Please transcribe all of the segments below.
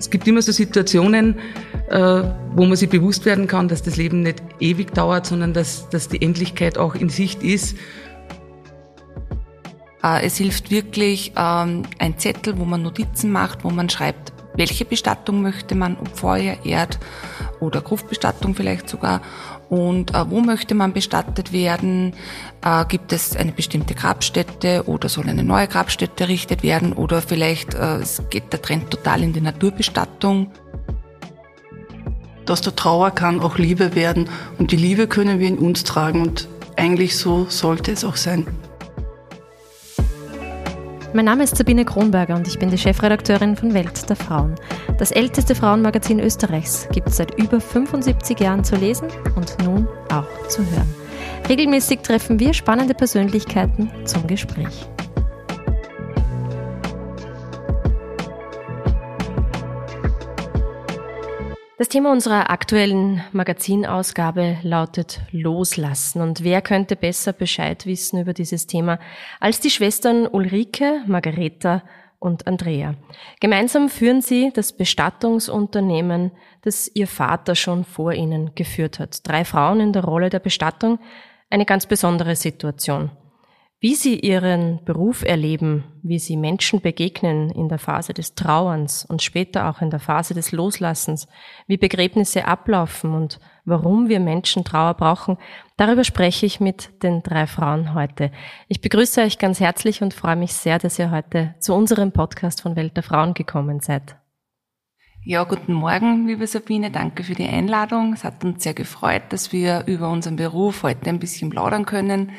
Es gibt immer so Situationen, äh, wo man sich bewusst werden kann, dass das Leben nicht ewig dauert, sondern dass, dass die Endlichkeit auch in Sicht ist. Äh, es hilft wirklich ähm, ein Zettel, wo man Notizen macht, wo man schreibt, welche Bestattung möchte man, ob Feuer, Erd oder Gruftbestattung vielleicht sogar. Und äh, wo möchte man bestattet werden, äh, gibt es eine bestimmte Grabstätte oder soll eine neue Grabstätte errichtet werden? Oder vielleicht äh, geht der Trend total in die Naturbestattung. Aus der Trauer kann auch Liebe werden. Und die Liebe können wir in uns tragen. Und eigentlich so sollte es auch sein. Mein Name ist Sabine Kronberger und ich bin die Chefredakteurin von Welt der Frauen. Das älteste Frauenmagazin Österreichs gibt es seit über 75 Jahren zu lesen und nun auch zu hören. Regelmäßig treffen wir spannende Persönlichkeiten zum Gespräch. Das Thema unserer aktuellen Magazinausgabe lautet Loslassen. Und wer könnte besser Bescheid wissen über dieses Thema als die Schwestern Ulrike, Margareta und Andrea. Gemeinsam führen sie das Bestattungsunternehmen, das ihr Vater schon vor ihnen geführt hat. Drei Frauen in der Rolle der Bestattung, eine ganz besondere Situation. Wie sie ihren Beruf erleben, wie sie Menschen begegnen in der Phase des Trauerns und später auch in der Phase des Loslassens, wie Begräbnisse ablaufen und warum wir Menschen Trauer brauchen, darüber spreche ich mit den drei Frauen heute. Ich begrüße euch ganz herzlich und freue mich sehr, dass ihr heute zu unserem Podcast von Welt der Frauen gekommen seid. Ja, guten Morgen, liebe Sabine. Danke für die Einladung. Es hat uns sehr gefreut, dass wir über unseren Beruf heute ein bisschen plaudern können.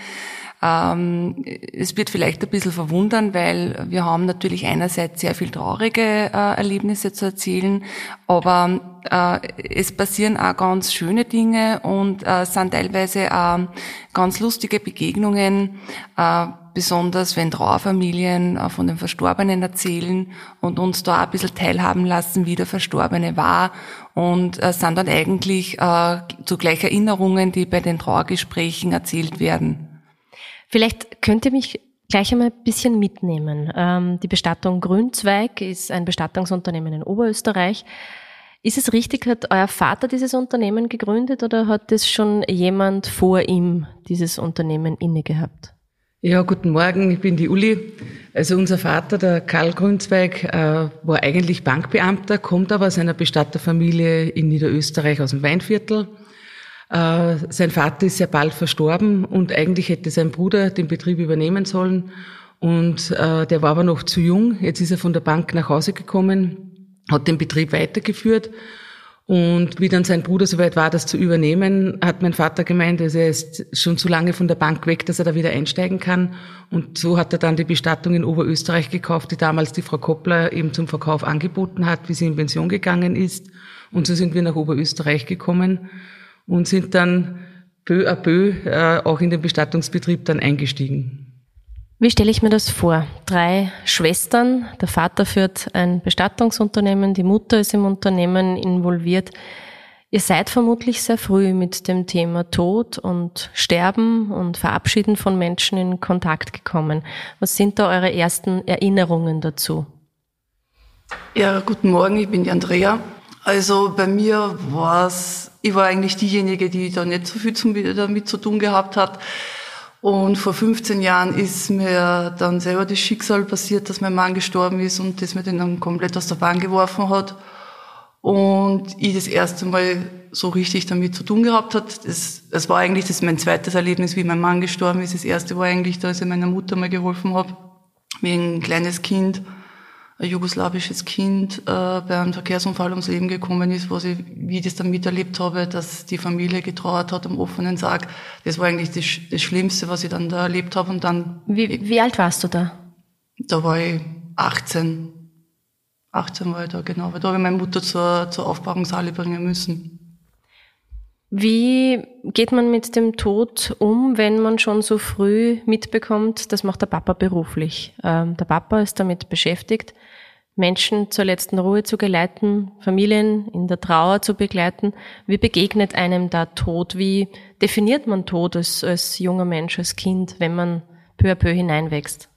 Ähm, es wird vielleicht ein bisschen verwundern, weil wir haben natürlich einerseits sehr viel traurige äh, Erlebnisse zu erzählen, aber äh, es passieren auch ganz schöne Dinge und äh, sind teilweise auch ganz lustige Begegnungen, äh, besonders wenn Trauerfamilien äh, von den Verstorbenen erzählen und uns da ein bisschen teilhaben lassen, wie der Verstorbene war und äh, sind dann eigentlich äh, zugleich Erinnerungen, die bei den Trauergesprächen erzählt werden. Vielleicht könnt ihr mich gleich einmal ein bisschen mitnehmen. Ähm, die Bestattung Grünzweig ist ein Bestattungsunternehmen in Oberösterreich. Ist es richtig, hat euer Vater dieses Unternehmen gegründet oder hat es schon jemand vor ihm dieses Unternehmen inne gehabt? Ja, guten Morgen, ich bin die Uli. Also unser Vater, der Karl Grünzweig, äh, war eigentlich Bankbeamter, kommt aber aus einer Bestatterfamilie in Niederösterreich aus dem Weinviertel äh, sein Vater ist sehr bald verstorben und eigentlich hätte sein Bruder den Betrieb übernehmen sollen. Und äh, der war aber noch zu jung. Jetzt ist er von der Bank nach Hause gekommen, hat den Betrieb weitergeführt. Und wie dann sein Bruder soweit war, das zu übernehmen, hat mein Vater gemeint, also er ist schon zu lange von der Bank weg, dass er da wieder einsteigen kann. Und so hat er dann die Bestattung in Oberösterreich gekauft, die damals die Frau Koppler eben zum Verkauf angeboten hat, wie sie in Pension gegangen ist. Und so sind wir nach Oberösterreich gekommen und sind dann peu à peu äh, auch in den Bestattungsbetrieb dann eingestiegen. Wie stelle ich mir das vor? Drei Schwestern, der Vater führt ein Bestattungsunternehmen, die Mutter ist im Unternehmen involviert. Ihr seid vermutlich sehr früh mit dem Thema Tod und Sterben und Verabschieden von Menschen in Kontakt gekommen. Was sind da eure ersten Erinnerungen dazu? Ja, guten Morgen, ich bin die Andrea. Also bei mir war es ich war eigentlich diejenige, die da nicht so viel damit zu tun gehabt hat. Und vor 15 Jahren ist mir dann selber das Schicksal passiert, dass mein Mann gestorben ist und das mir den dann komplett aus der Bahn geworfen hat. Und ich das erste Mal so richtig damit zu tun gehabt hat. Das, das war eigentlich das mein zweites Erlebnis, wie mein Mann gestorben ist. Das erste war eigentlich, dass ich meiner Mutter mal geholfen habe, wie ein kleines Kind ein jugoslawisches Kind äh, bei einem Verkehrsunfall ums Leben gekommen ist, wo ich, wie ich das dann miterlebt habe, dass die Familie getrauert hat am offenen Sarg. Das war eigentlich das, das Schlimmste, was ich dann da erlebt habe. Und dann. Wie, wie alt warst du da? Da war ich 18. 18 war ich da, genau. Weil da habe ich meine Mutter zur, zur Aufbahrungshalle bringen müssen. Wie geht man mit dem Tod um, wenn man schon so früh mitbekommt, das macht der Papa beruflich? Ähm, der Papa ist damit beschäftigt. Menschen zur letzten Ruhe zu geleiten, Familien in der Trauer zu begleiten. Wie begegnet einem da Tod? Wie definiert man Tod als, als junger Mensch, als Kind, wenn man peu à peu hineinwächst?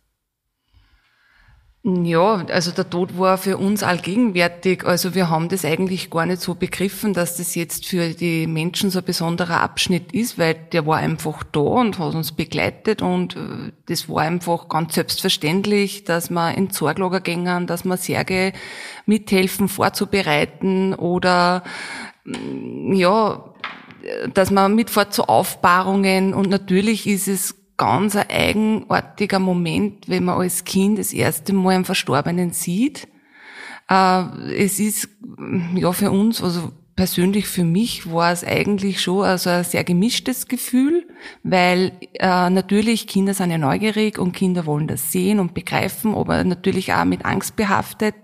Ja, also der Tod war für uns allgegenwärtig. Also wir haben das eigentlich gar nicht so begriffen, dass das jetzt für die Menschen so ein besonderer Abschnitt ist, weil der war einfach da und hat uns begleitet und äh, das war einfach ganz selbstverständlich, dass man in Sorglager gängen, dass man Särge mithelfen vorzubereiten oder mm, ja, dass man mitfährt zu Aufbahrungen und natürlich ist es ganz ein eigenartiger Moment, wenn man als Kind das erste Mal einen Verstorbenen sieht. Äh, es ist ja für uns, also persönlich für mich war es eigentlich schon also ein sehr gemischtes Gefühl, weil äh, natürlich Kinder sind ja neugierig und Kinder wollen das sehen und begreifen, aber natürlich auch mit Angst behaftet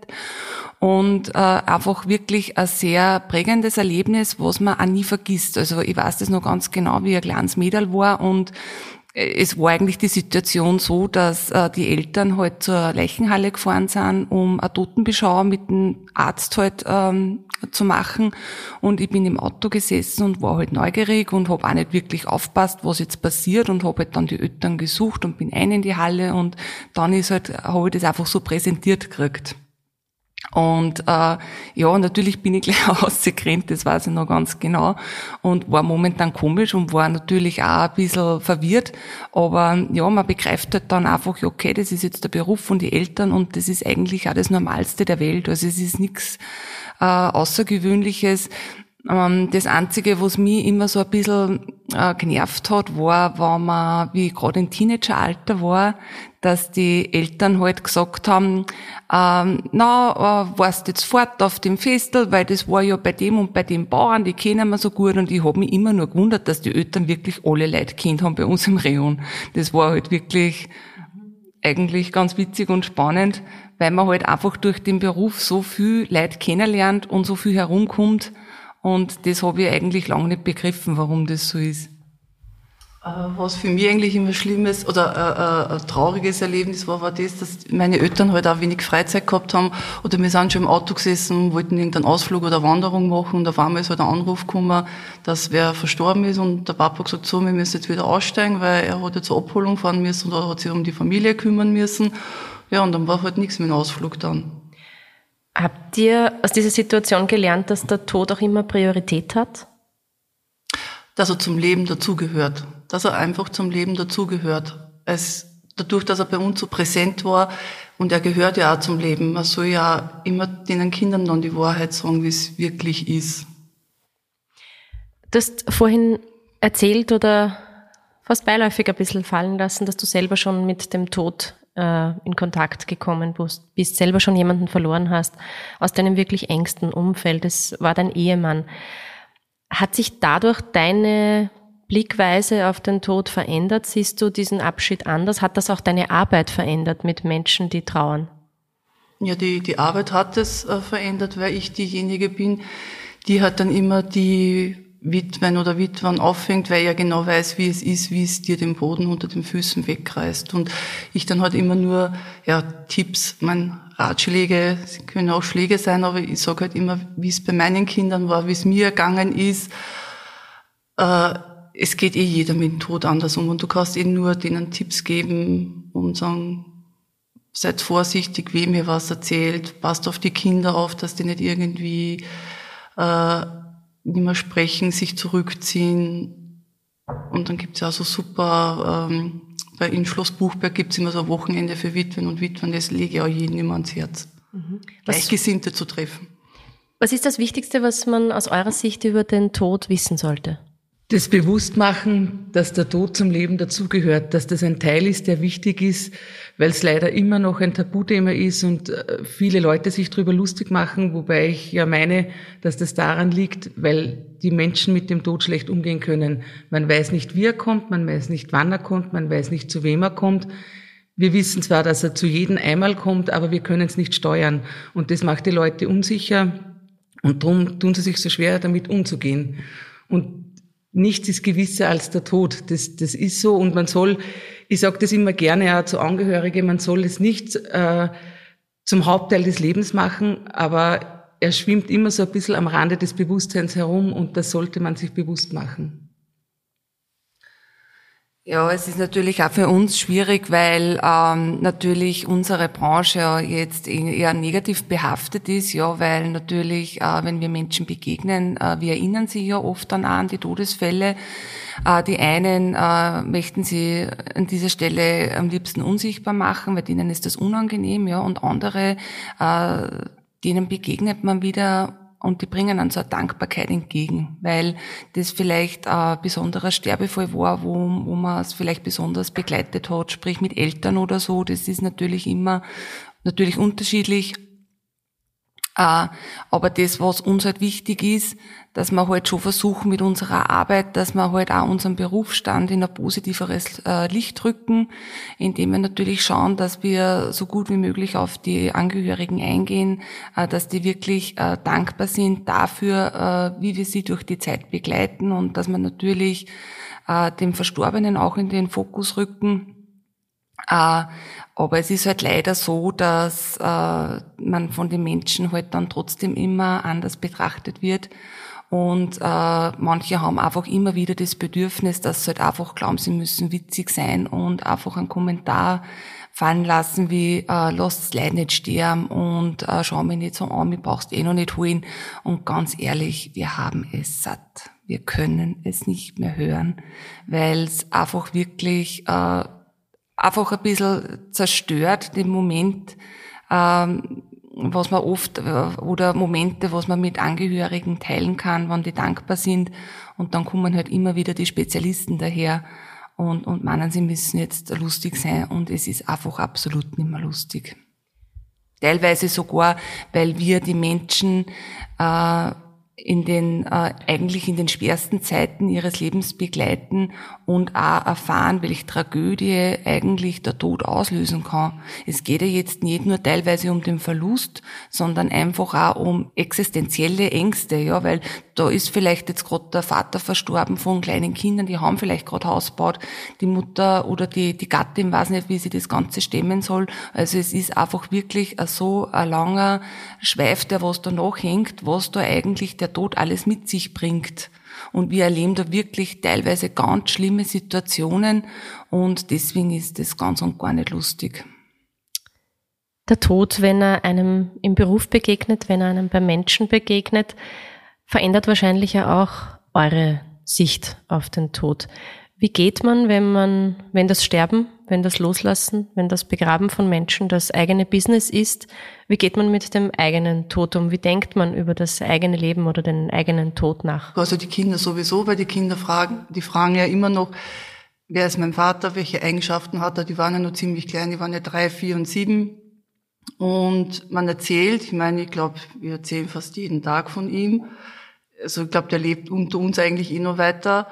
und äh, einfach wirklich ein sehr prägendes Erlebnis, was man auch nie vergisst. Also ich weiß das noch ganz genau, wie ein kleines Mädel war und es war eigentlich die Situation so, dass äh, die Eltern halt zur Leichenhalle gefahren sind, um eine Totenbeschau mit dem Arzt halt ähm, zu machen. Und ich bin im Auto gesessen und war halt neugierig und habe auch nicht wirklich aufpasst, was jetzt passiert und habe halt dann die Eltern gesucht und bin ein in die Halle und dann ist halt, habe ich das einfach so präsentiert gekriegt. Und äh, ja, natürlich bin ich gleich ausgerannt, das weiß ich noch ganz genau. Und war momentan komisch und war natürlich auch ein bisschen verwirrt. Aber ja, man begreift halt dann einfach, okay, das ist jetzt der Beruf von den Eltern und das ist eigentlich auch das Normalste der Welt. Also es ist nichts äh, Außergewöhnliches. Ähm, das Einzige, was mich immer so ein bisschen äh, genervt hat, war, wenn man, wie ich gerade im Teenageralter war, dass die Eltern halt gesagt haben, ähm, na, äh, warst jetzt fort auf dem Festel, weil das war ja bei dem und bei dem Bauern, die kennen wir so gut und ich habe mich immer nur gewundert, dass die Eltern wirklich alle Leute kennt haben bei uns im Rayon. Das war halt wirklich eigentlich ganz witzig und spannend, weil man halt einfach durch den Beruf so viel Leute kennenlernt und so viel herumkommt, und das habe ich eigentlich lange nicht begriffen, warum das so ist. Äh, was für mich eigentlich immer schlimmes oder äh, äh, ein trauriges Erlebnis war, war das, dass meine Eltern halt auch wenig Freizeit gehabt haben oder wir sind schon im Auto gesessen, wollten irgendeinen Ausflug oder Wanderung machen und auf einmal ist halt ein Anruf gekommen, dass wer verstorben ist und der Papa gesagt, so, wir müssen jetzt wieder aussteigen, weil er hat jetzt zur Abholung fahren müssen oder hat sich um die Familie kümmern müssen. Ja, und dann war halt nichts mit dem Ausflug dann. Habt ihr aus dieser Situation gelernt, dass der Tod auch immer Priorität hat? Dass er zum Leben dazugehört. Dass er einfach zum Leben dazugehört. Es, dadurch, dass er bei uns so präsent war und er gehört ja auch zum Leben. Man soll ja immer den Kindern dann die Wahrheit sagen, wie es wirklich ist. Du hast vorhin erzählt oder fast beiläufig ein bisschen fallen lassen, dass du selber schon mit dem Tod äh, in Kontakt gekommen bist, bist, selber schon jemanden verloren hast aus deinem wirklich engsten Umfeld. Es war dein Ehemann. Hat sich dadurch deine Blickweise auf den Tod verändert? Siehst du diesen Abschied anders? Hat das auch deine Arbeit verändert mit Menschen, die trauern? Ja, die, die Arbeit hat es äh, verändert, weil ich diejenige bin, die hat dann immer die Witwen oder Witwen auffängt, weil er genau weiß, wie es ist, wie es dir den Boden unter den Füßen wegreißt. Und ich dann halt immer nur ja, Tipps, mein Ratschläge, sie können auch Schläge sein, aber ich sage halt immer, wie es bei meinen Kindern war, wie es mir ergangen ist. Äh, es geht eh jeder mit dem Tod anders um und du kannst eh nur denen Tipps geben und sagen, seid vorsichtig, wem ihr was erzählt, passt auf die Kinder auf, dass die nicht irgendwie äh, nicht mehr sprechen, sich zurückziehen. Und dann gibt's ja auch so super, ähm, bei in Schloss Buchberg gibt's immer so ein Wochenende für Witwen und Witwen, das lege ich auch jedem immer ans Herz. Mhm. Gleichgesinnte zu treffen. Was ist das Wichtigste, was man aus eurer Sicht über den Tod wissen sollte? Das Bewusstmachen, dass der Tod zum Leben dazugehört, dass das ein Teil ist, der wichtig ist, weil es leider immer noch ein Tabuthema ist und äh, viele Leute sich darüber lustig machen, wobei ich ja meine, dass das daran liegt, weil die Menschen mit dem Tod schlecht umgehen können. Man weiß nicht, wie er kommt, man weiß nicht, wann er kommt, man weiß nicht, zu wem er kommt. Wir wissen zwar, dass er zu jedem einmal kommt, aber wir können es nicht steuern. Und das macht die Leute unsicher und darum tun sie sich so schwer, damit umzugehen. Und nichts ist gewisser als der Tod. Das, das ist so und man soll, ich sage das immer gerne auch zu Angehörigen, man soll es nicht äh, zum Hauptteil des Lebens machen, aber er schwimmt immer so ein bisschen am Rande des Bewusstseins herum und das sollte man sich bewusst machen. Ja, es ist natürlich auch für uns schwierig, weil ähm, natürlich unsere Branche jetzt eher negativ behaftet ist, ja, weil natürlich, äh, wenn wir Menschen begegnen, äh, wir erinnern sie ja oft dann an die Todesfälle. Äh, die einen äh, möchten sie an dieser Stelle am liebsten unsichtbar machen, weil denen ist das unangenehm, ja, und andere, äh, denen begegnet man wieder und die bringen dann so eine Dankbarkeit entgegen, weil das vielleicht ein besonderer Sterbefall war, wo, wo man es vielleicht besonders begleitet hat, sprich mit Eltern oder so. Das ist natürlich immer natürlich unterschiedlich. Äh, aber das, was uns halt wichtig ist, dass wir halt schon versuchen mit unserer Arbeit, dass wir halt auch unseren Berufsstand in ein positiveres äh, Licht rücken, indem wir natürlich schauen, dass wir so gut wie möglich auf die Angehörigen eingehen, äh, dass die wirklich dankbar sind dafür, wie wir sie durch die Zeit begleiten und dass wir natürlich dem Verstorbenen auch in den Fokus rücken äh, aber es ist halt leider so, dass äh, man von den Menschen halt dann trotzdem immer anders betrachtet wird. Und äh, manche haben einfach immer wieder das Bedürfnis, dass sie halt einfach glauben, sie müssen witzig sein und einfach einen Kommentar fallen lassen wie äh, lasst Leid nicht sterben und äh, schau mich nicht so an, mir brauchst eh noch nicht holen. Und ganz ehrlich, wir haben es satt. Wir können es nicht mehr hören, weil es einfach wirklich äh, einfach ein bisschen zerstört, den Moment, ähm, was man oft, äh, oder Momente, was man mit Angehörigen teilen kann, wann die dankbar sind. Und dann kommen halt immer wieder die Spezialisten daher und, und meinen, sie müssen jetzt lustig sein und es ist einfach absolut nicht mehr lustig. Teilweise sogar, weil wir die Menschen äh, in den äh, eigentlich in den schwersten Zeiten ihres Lebens begleiten und auch erfahren, welche Tragödie eigentlich der Tod auslösen kann. Es geht ja jetzt nicht nur teilweise um den Verlust, sondern einfach auch um existenzielle Ängste, ja, weil da ist vielleicht jetzt gerade der Vater verstorben von kleinen Kindern, die haben vielleicht gerade Haus gebaut, die Mutter oder die, die Gattin weiß nicht, wie sie das Ganze stemmen soll. Also es ist einfach wirklich so ein langer Schweif, der was da nachhängt, was da eigentlich der Tod alles mit sich bringt. Und wir erleben da wirklich teilweise ganz schlimme Situationen und deswegen ist das ganz und gar nicht lustig. Der Tod, wenn er einem im Beruf begegnet, wenn er einem bei Menschen begegnet, verändert wahrscheinlich ja auch eure Sicht auf den Tod. Wie geht man, wenn man, wenn das Sterben, wenn das Loslassen, wenn das Begraben von Menschen das eigene Business ist? Wie geht man mit dem eigenen Tod um? Wie denkt man über das eigene Leben oder den eigenen Tod nach? Also die Kinder sowieso, weil die Kinder fragen, die fragen ja immer noch, wer ist mein Vater, welche Eigenschaften hat er? Die waren ja noch ziemlich klein, die waren ja drei, vier und sieben. Und man erzählt, ich meine, ich glaube, wir erzählen fast jeden Tag von ihm also ich glaube, der lebt unter uns eigentlich eh noch weiter.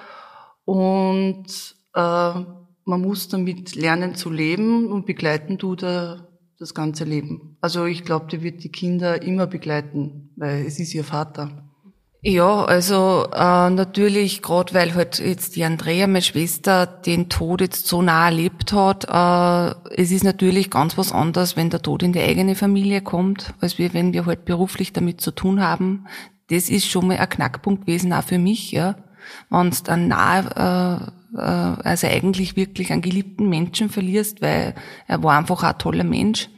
Und äh, man muss damit lernen zu leben und begleiten tut er das ganze Leben. Also ich glaube, der wird die Kinder immer begleiten, weil es ist ihr Vater. Ja, also äh, natürlich, gerade weil halt jetzt die Andrea, meine Schwester, den Tod jetzt so nah erlebt hat, äh, es ist natürlich ganz was anderes, wenn der Tod in die eigene Familie kommt, als wir, wenn wir halt beruflich damit zu tun haben das ist schon mal ein Knackpunkt gewesen, auch für mich, ja. Wenn du dann nahe, äh, äh, also eigentlich wirklich einen geliebten Menschen verlierst, weil er war einfach ein toller Mensch.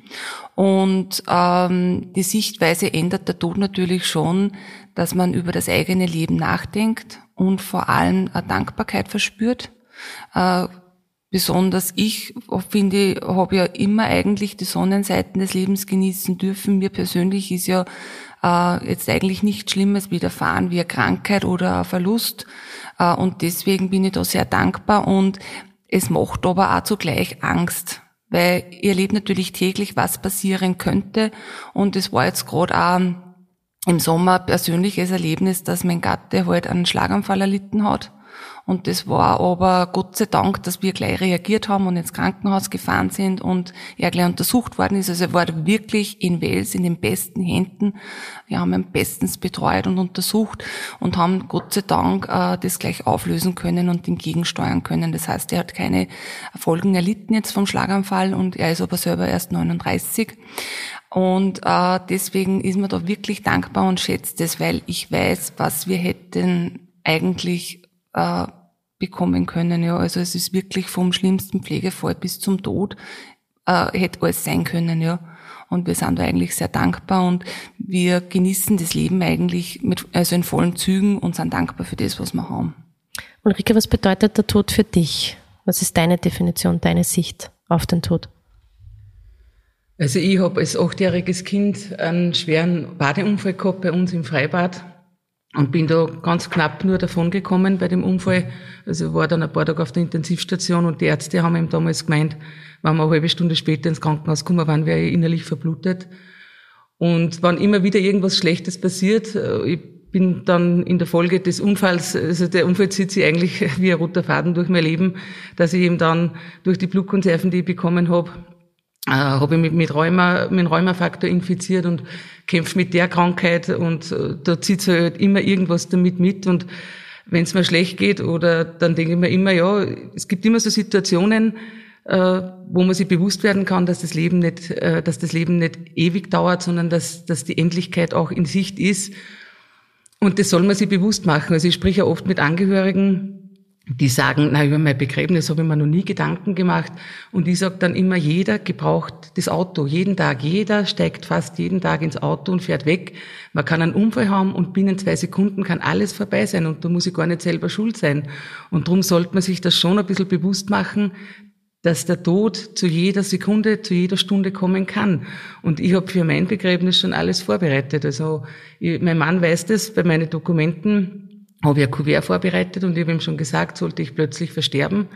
Und ähm, die Sichtweise ändert der Tod natürlich schon, dass man über das eigene Leben nachdenkt und vor allem eine Dankbarkeit verspürt. Äh, besonders ich finde, habe ja immer eigentlich die Sonnenseiten des Lebens genießen dürfen. Mir persönlich ist ja äh, jetzt eigentlich nichts Schlimmes widerfahren wie eine Krankheit oder ein Verlust. Äh, und deswegen bin ich da sehr dankbar und es macht aber auch zugleich Angst, weil ihr erlebt natürlich täglich, was passieren könnte. Und es war jetzt gerade auch im Sommer persönliches Erlebnis, dass mein Gatte halt einen Schlaganfall erlitten hat. Und das war aber Gott sei Dank, dass wir gleich reagiert haben und ins Krankenhaus gefahren sind und er gleich untersucht worden ist. Also er war wirklich in Wels in den besten Händen. Wir haben ihn bestens betreut und untersucht und haben Gott sei Dank äh, das gleich auflösen können und ihm gegensteuern können. Das heißt, er hat keine Folgen erlitten jetzt vom Schlaganfall und er ist aber selber erst 39. Und äh, deswegen ist man da wirklich dankbar und schätzt es, weil ich weiß, was wir hätten eigentlich äh, bekommen können. Ja, also es ist wirklich vom schlimmsten Pflegefall bis zum Tod äh, hätte alles sein können. Ja, und wir sind da eigentlich sehr dankbar und wir genießen das Leben eigentlich mit also in vollen Zügen und sind dankbar für das, was wir haben. Ulrike, was bedeutet der Tod für dich? Was ist deine Definition, deine Sicht auf den Tod? Also ich habe als achtjähriges Kind einen schweren Badeunfall gehabt bei uns im Freibad und bin da ganz knapp nur davon gekommen bei dem Unfall. Also war dann ein paar Tage auf der Intensivstation und die Ärzte haben ihm damals gemeint, wenn wir eine halbe Stunde später ins Krankenhaus kommen, waren wir innerlich verblutet. Und wann immer wieder irgendwas Schlechtes passiert, äh, ich bin dann in der Folge des Unfalls, also der Unfall zieht sich eigentlich wie ein roter Faden durch mein Leben, dass ich eben dann durch die Blutkonserven, die ich bekommen habe, äh, habe ich mich mit Rheuma, mit Rheumafaktor infiziert und kämpfe mit der Krankheit und äh, da zieht halt immer irgendwas damit mit und wenn es mir schlecht geht oder dann denke ich mir immer, ja, es gibt immer so Situationen, äh, wo man sich bewusst werden kann, dass das Leben nicht, äh, dass das Leben nicht ewig dauert, sondern dass, dass die Endlichkeit auch in Sicht ist. Und das soll man sich bewusst machen. Also ich spreche ja oft mit Angehörigen, die sagen, na, über mein Begräbnis habe ich mir noch nie Gedanken gemacht. Und ich sage dann immer, jeder gebraucht das Auto, jeden Tag. Jeder steigt fast jeden Tag ins Auto und fährt weg. Man kann einen Unfall haben und binnen zwei Sekunden kann alles vorbei sein und da muss ich gar nicht selber schuld sein. Und darum sollte man sich das schon ein bisschen bewusst machen, dass der Tod zu jeder Sekunde, zu jeder Stunde kommen kann. Und ich habe für mein Begräbnis schon alles vorbereitet. Also ich, mein Mann weiß das bei meinen Dokumenten habe ich ein Kuvert vorbereitet und ich habe ihm schon gesagt, sollte ich plötzlich versterben,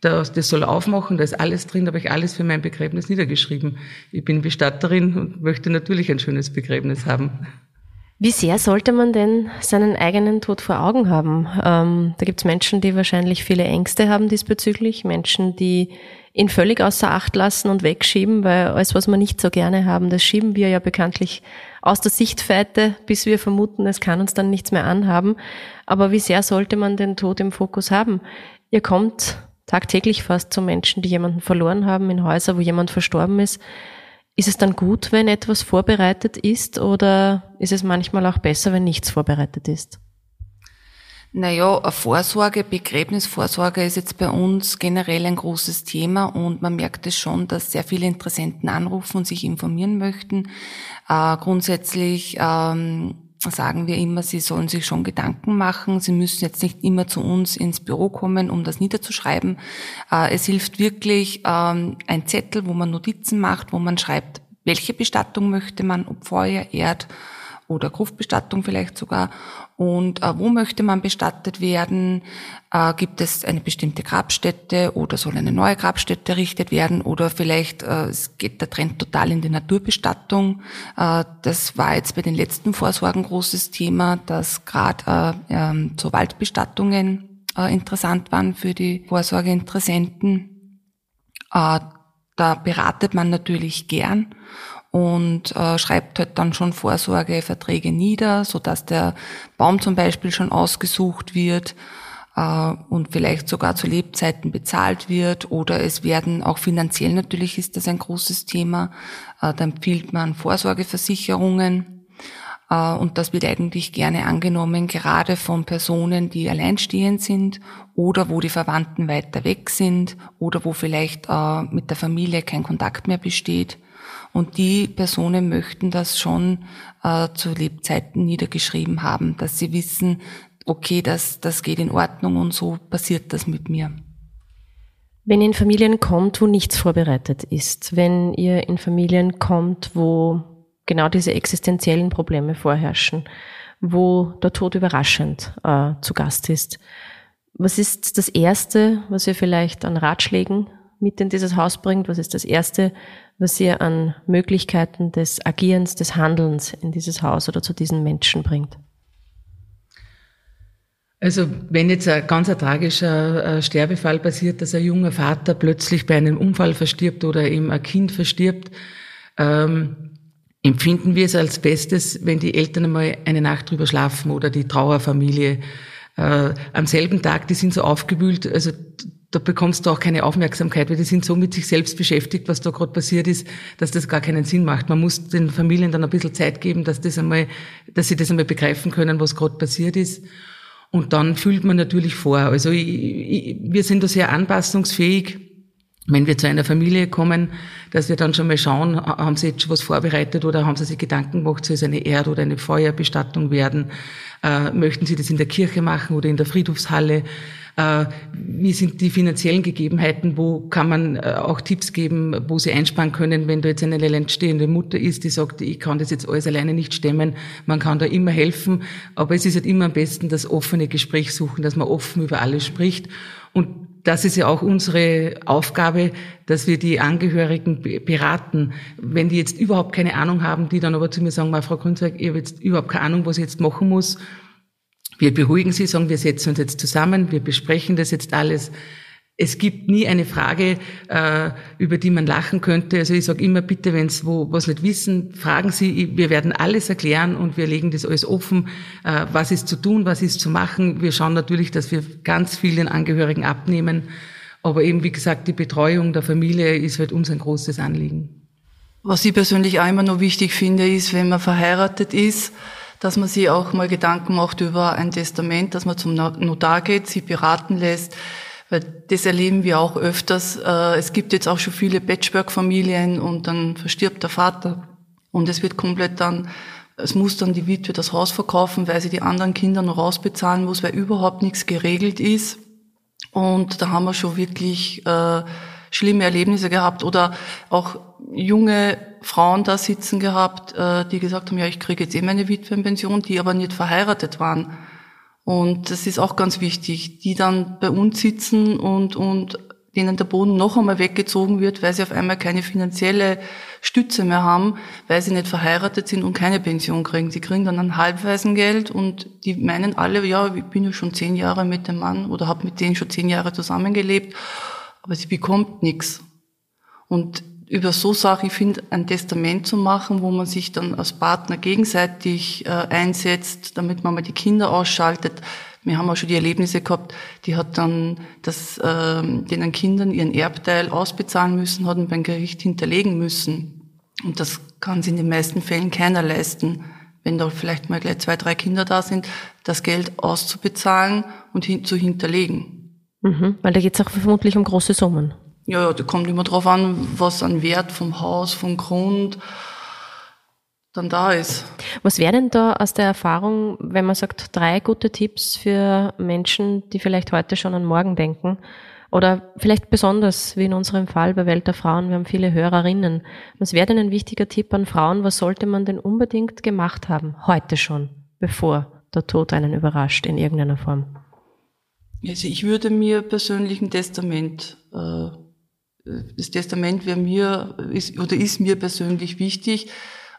das, das soll aufmachen, da ist alles drin, da habe ich alles für mein Begräbnis niedergeschrieben. Ich bin Bestatterin und möchte natürlich ein schönes Begräbnis haben. Wie sehr sollte man denn seinen eigenen Tod vor Augen haben? Ähm, da gibt es Menschen, die wahrscheinlich viele Ängste haben diesbezüglich, Menschen, die ihn völlig außer Acht lassen und wegschieben, weil alles, was wir nicht so gerne haben, das schieben wir ja bekanntlich aus der Sichtweite, bis wir vermuten, es kann uns dann nichts mehr anhaben. Aber wie sehr sollte man den Tod im Fokus haben? Ihr kommt tagtäglich fast zu Menschen, die jemanden verloren haben, in Häuser, wo jemand verstorben ist. Ist es dann gut, wenn etwas vorbereitet ist oder ist es manchmal auch besser, wenn nichts vorbereitet ist? Naja, Vorsorge, Begräbnisvorsorge ist jetzt bei uns generell ein großes Thema und man merkt es schon, dass sehr viele Interessenten anrufen und sich informieren möchten. Äh, grundsätzlich ähm, sagen wir immer, sie sollen sich schon Gedanken machen. Sie müssen jetzt nicht immer zu uns ins Büro kommen, um das niederzuschreiben. Äh, es hilft wirklich ähm, ein Zettel, wo man Notizen macht, wo man schreibt, welche Bestattung möchte man, ob Feuer, Erd oder Gruftbestattung vielleicht sogar. Und äh, wo möchte man bestattet werden? Äh, gibt es eine bestimmte Grabstätte oder soll eine neue Grabstätte errichtet werden? Oder vielleicht äh, es geht der Trend total in die Naturbestattung. Äh, das war jetzt bei den letzten Vorsorgen großes Thema, dass gerade äh, ähm, so Waldbestattungen äh, interessant waren für die Vorsorgeinteressenten. Da beratet man natürlich gern und äh, schreibt halt dann schon Vorsorgeverträge nieder, so dass der Baum zum Beispiel schon ausgesucht wird äh, und vielleicht sogar zu Lebzeiten bezahlt wird oder es werden auch finanziell natürlich ist das ein großes Thema. Äh, da empfiehlt man Vorsorgeversicherungen äh, und das wird eigentlich gerne angenommen, gerade von Personen, die alleinstehend sind oder wo die Verwandten weiter weg sind oder wo vielleicht äh, mit der Familie kein Kontakt mehr besteht und die Personen möchten das schon äh, zu Lebzeiten niedergeschrieben haben, dass sie wissen, okay, das, das geht in Ordnung und so passiert das mit mir. Wenn ihr in Familien kommt, wo nichts vorbereitet ist, wenn ihr in Familien kommt, wo genau diese existenziellen Probleme vorherrschen, wo der Tod überraschend äh, zu Gast ist, was ist das Erste, was ihr vielleicht an Ratschlägen mit in dieses Haus bringt? Was ist das Erste, was ihr an Möglichkeiten des Agierens, des Handelns in dieses Haus oder zu diesen Menschen bringt? Also wenn jetzt ein ganz ein tragischer Sterbefall passiert, dass ein junger Vater plötzlich bei einem Unfall verstirbt oder eben ein Kind verstirbt, ähm, empfinden wir es als Bestes, wenn die Eltern einmal eine Nacht drüber schlafen oder die Trauerfamilie. Äh, am selben Tag, die sind so aufgewühlt, also da bekommst du auch keine Aufmerksamkeit, weil die sind so mit sich selbst beschäftigt, was da gerade passiert ist, dass das gar keinen Sinn macht. Man muss den Familien dann ein bisschen Zeit geben, dass das einmal, dass sie das einmal begreifen können, was gerade passiert ist. Und dann fühlt man natürlich vor. Also ich, ich, wir sind da sehr anpassungsfähig wenn wir zu einer Familie kommen, dass wir dann schon mal schauen, haben sie jetzt schon was vorbereitet oder haben sie sich Gedanken gemacht, soll es eine Erd- oder eine Feuerbestattung werden? Äh, möchten sie das in der Kirche machen oder in der Friedhofshalle? Äh, wie sind die finanziellen Gegebenheiten? Wo kann man äh, auch Tipps geben, wo sie einsparen können, wenn da jetzt eine alleinstehende Mutter ist, die sagt, ich kann das jetzt alles alleine nicht stemmen. Man kann da immer helfen, aber es ist halt immer am besten das offene Gespräch suchen, dass man offen über alles spricht. Und das ist ja auch unsere Aufgabe, dass wir die Angehörigen beraten. Wenn die jetzt überhaupt keine Ahnung haben, die dann aber zu mir sagen, Frau Grünzweig, ich habe jetzt überhaupt keine Ahnung, was ich jetzt machen muss. Wir beruhigen sie, sagen, wir setzen uns jetzt zusammen, wir besprechen das jetzt alles. Es gibt nie eine Frage, äh, über die man lachen könnte. Also ich sage immer, bitte, wenn Sie was nicht wissen, fragen Sie. Wir werden alles erklären und wir legen das alles offen. Äh, was ist zu tun, was ist zu machen? Wir schauen natürlich, dass wir ganz vielen Angehörigen abnehmen. Aber eben, wie gesagt, die Betreuung der Familie ist halt uns ein großes Anliegen. Was ich persönlich auch immer noch wichtig finde, ist, wenn man verheiratet ist, dass man sich auch mal Gedanken macht über ein Testament, dass man zum Notar geht, sich beraten lässt weil das erleben wir auch öfters. Äh, es gibt jetzt auch schon viele Patchwork-Familien und dann verstirbt der Vater und es wird komplett dann, es muss dann die Witwe das Haus verkaufen, weil sie die anderen Kinder noch rausbezahlen muss, weil überhaupt nichts geregelt ist. Und da haben wir schon wirklich äh, schlimme Erlebnisse gehabt oder auch junge Frauen da sitzen gehabt, äh, die gesagt haben, ja, ich kriege jetzt eh meine Witwenpension, die aber nicht verheiratet waren. Und das ist auch ganz wichtig, die dann bei uns sitzen und, und denen der Boden noch einmal weggezogen wird, weil sie auf einmal keine finanzielle Stütze mehr haben, weil sie nicht verheiratet sind und keine Pension kriegen. Sie kriegen dann ein Halbwaisengeld und die meinen alle, ja, ich bin ja schon zehn Jahre mit dem Mann oder habe mit denen schon zehn Jahre zusammengelebt, aber sie bekommt nichts. Und über so Sachen, ich finde, ein Testament zu machen, wo man sich dann als Partner gegenseitig äh, einsetzt, damit man mal die Kinder ausschaltet. Wir haben auch schon die Erlebnisse gehabt, die hat dann das, äh, den Kindern ihren Erbteil ausbezahlen müssen, hat ihn beim Gericht hinterlegen müssen. Und das kann sich in den meisten Fällen keiner leisten, wenn da vielleicht mal gleich zwei, drei Kinder da sind, das Geld auszubezahlen und hin zu hinterlegen. Mhm, weil da geht es auch vermutlich um große Summen. Ja, ja, da kommt immer drauf an, was an Wert vom Haus, vom Grund dann da ist. Was wäre denn da aus der Erfahrung, wenn man sagt, drei gute Tipps für Menschen, die vielleicht heute schon an morgen denken? Oder vielleicht besonders, wie in unserem Fall bei Welt der Frauen, wir haben viele Hörerinnen. Was wäre denn ein wichtiger Tipp an Frauen? Was sollte man denn unbedingt gemacht haben, heute schon, bevor der Tod einen überrascht in irgendeiner Form? Also ich würde mir persönlich ein Testament äh, das Testament wäre mir ist, oder ist mir persönlich wichtig.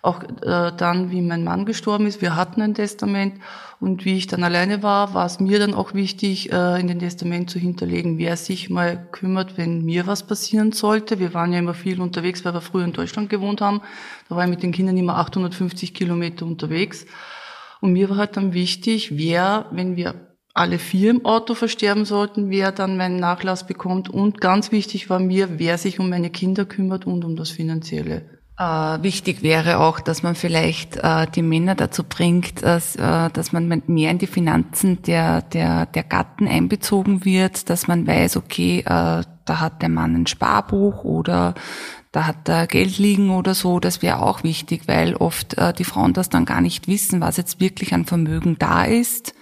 Auch äh, dann, wie mein Mann gestorben ist, wir hatten ein Testament und wie ich dann alleine war, war es mir dann auch wichtig, äh, in den Testament zu hinterlegen, wer sich mal kümmert, wenn mir was passieren sollte. Wir waren ja immer viel unterwegs, weil wir früher in Deutschland gewohnt haben. Da war ich mit den Kindern immer 850 Kilometer unterwegs. Und mir war halt dann wichtig, wer, wenn wir alle vier im Auto versterben sollten, wer dann meinen Nachlass bekommt. Und ganz wichtig war mir, wer sich um meine Kinder kümmert und um das Finanzielle. Äh, wichtig wäre auch, dass man vielleicht äh, die Männer dazu bringt, dass, äh, dass man mehr in die Finanzen der, der, der Gatten einbezogen wird, dass man weiß, okay, äh, da hat der Mann ein Sparbuch oder da hat er Geld liegen oder so. Das wäre auch wichtig, weil oft äh, die Frauen das dann gar nicht wissen, was jetzt wirklich an Vermögen da ist.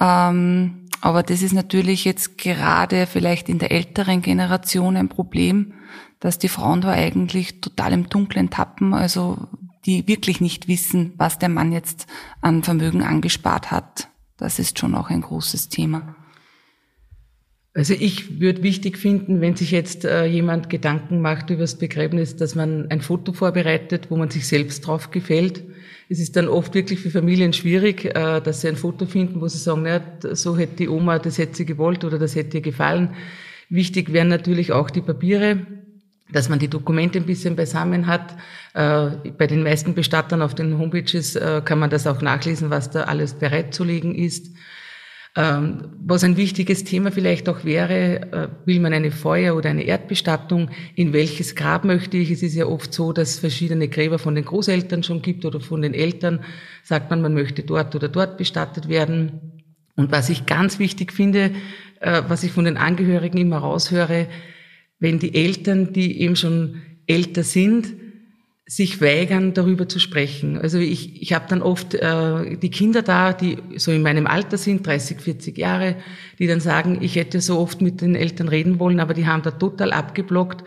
Ähm, aber das ist natürlich jetzt gerade vielleicht in der älteren Generation ein Problem, dass die Frauen da eigentlich total im Dunkeln tappen, also die wirklich nicht wissen, was der Mann jetzt an Vermögen angespart hat. Das ist schon auch ein großes Thema. Also ich würde wichtig finden, wenn sich jetzt äh, jemand Gedanken macht über das Begräbnis, dass man ein Foto vorbereitet, wo man sich selbst drauf gefällt es ist dann oft wirklich für Familien schwierig, äh, dass sie ein Foto finden, wo sie sagen, ja, so hätte die Oma, das hätte sie gewollt oder das hätte ihr gefallen. Wichtig wären natürlich auch die Papiere, dass man die Dokumente ein bisschen beisammen hat. Äh, bei den meisten Bestattern auf den Homepages äh, kann man das auch nachlesen, was da alles bereitzulegen ist. Ähm, was ein wichtiges Thema vielleicht auch wäre, äh, will man eine Feuer- oder eine Erdbestattung? In welches Grab möchte ich? Es ist ja oft so, dass verschiedene Gräber von den Großeltern schon gibt oder von den Eltern. Sagt man, man möchte dort oder dort bestattet werden. Und was ich ganz wichtig finde, äh, was ich von den Angehörigen immer raushöre, wenn die Eltern, die eben schon älter sind, sich weigern, darüber zu sprechen. Also ich, ich habe dann oft äh, die Kinder da, die so in meinem Alter sind, 30, 40 Jahre, die dann sagen, ich hätte so oft mit den Eltern reden wollen, aber die haben da total abgeblockt.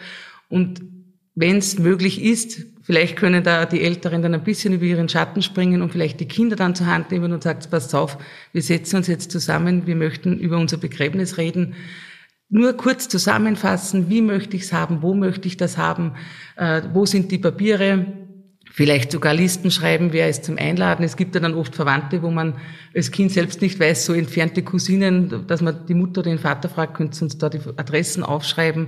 Und wenn es möglich ist, vielleicht können da die Älteren dann ein bisschen über ihren Schatten springen und vielleicht die Kinder dann zur Hand nehmen und sagt, passt auf, wir setzen uns jetzt zusammen, wir möchten über unser Begräbnis reden nur kurz zusammenfassen, wie möchte ich es haben, wo möchte ich das haben, äh, wo sind die Papiere, vielleicht sogar Listen schreiben, wer ist zum Einladen. Es gibt ja dann oft Verwandte, wo man als Kind selbst nicht weiß, so entfernte Cousinen, dass man die Mutter oder den Vater fragt, könnt ihr uns da die Adressen aufschreiben.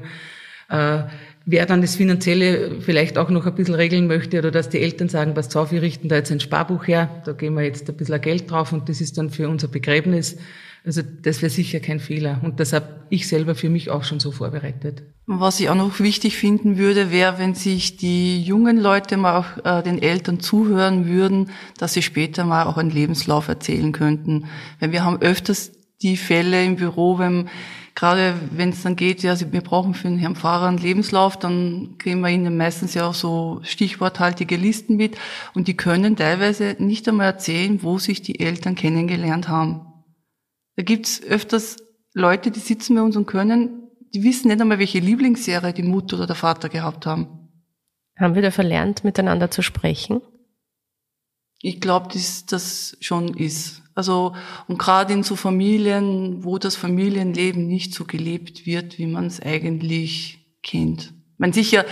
Äh, wer dann das Finanzielle vielleicht auch noch ein bisschen regeln möchte oder dass die Eltern sagen, passt auf, wir richten da jetzt ein Sparbuch her, da geben wir jetzt ein bisschen Geld drauf und das ist dann für unser Begräbnis also das wäre sicher kein Fehler. Und das habe ich selber für mich auch schon so vorbereitet. Was ich auch noch wichtig finden würde, wäre, wenn sich die jungen Leute mal auch äh, den Eltern zuhören würden, dass sie später mal auch einen Lebenslauf erzählen könnten. Weil wir haben öfters die Fälle im Büro, wenn gerade wenn es dann geht, ja, wir brauchen für den Herrn Pfarrer einen Lebenslauf, dann kriegen wir ihnen meistens ja auch so stichworthaltige Listen mit und die können teilweise nicht einmal erzählen, wo sich die Eltern kennengelernt haben. Da gibt's öfters Leute, die sitzen bei uns und können, die wissen nicht einmal, welche Lieblingsserie die Mutter oder der Vater gehabt haben. Haben wir da verlernt, miteinander zu sprechen? Ich glaube, dass das schon ist. Also, und gerade in so Familien, wo das Familienleben nicht so gelebt wird, wie man es eigentlich kennt. Man sicher,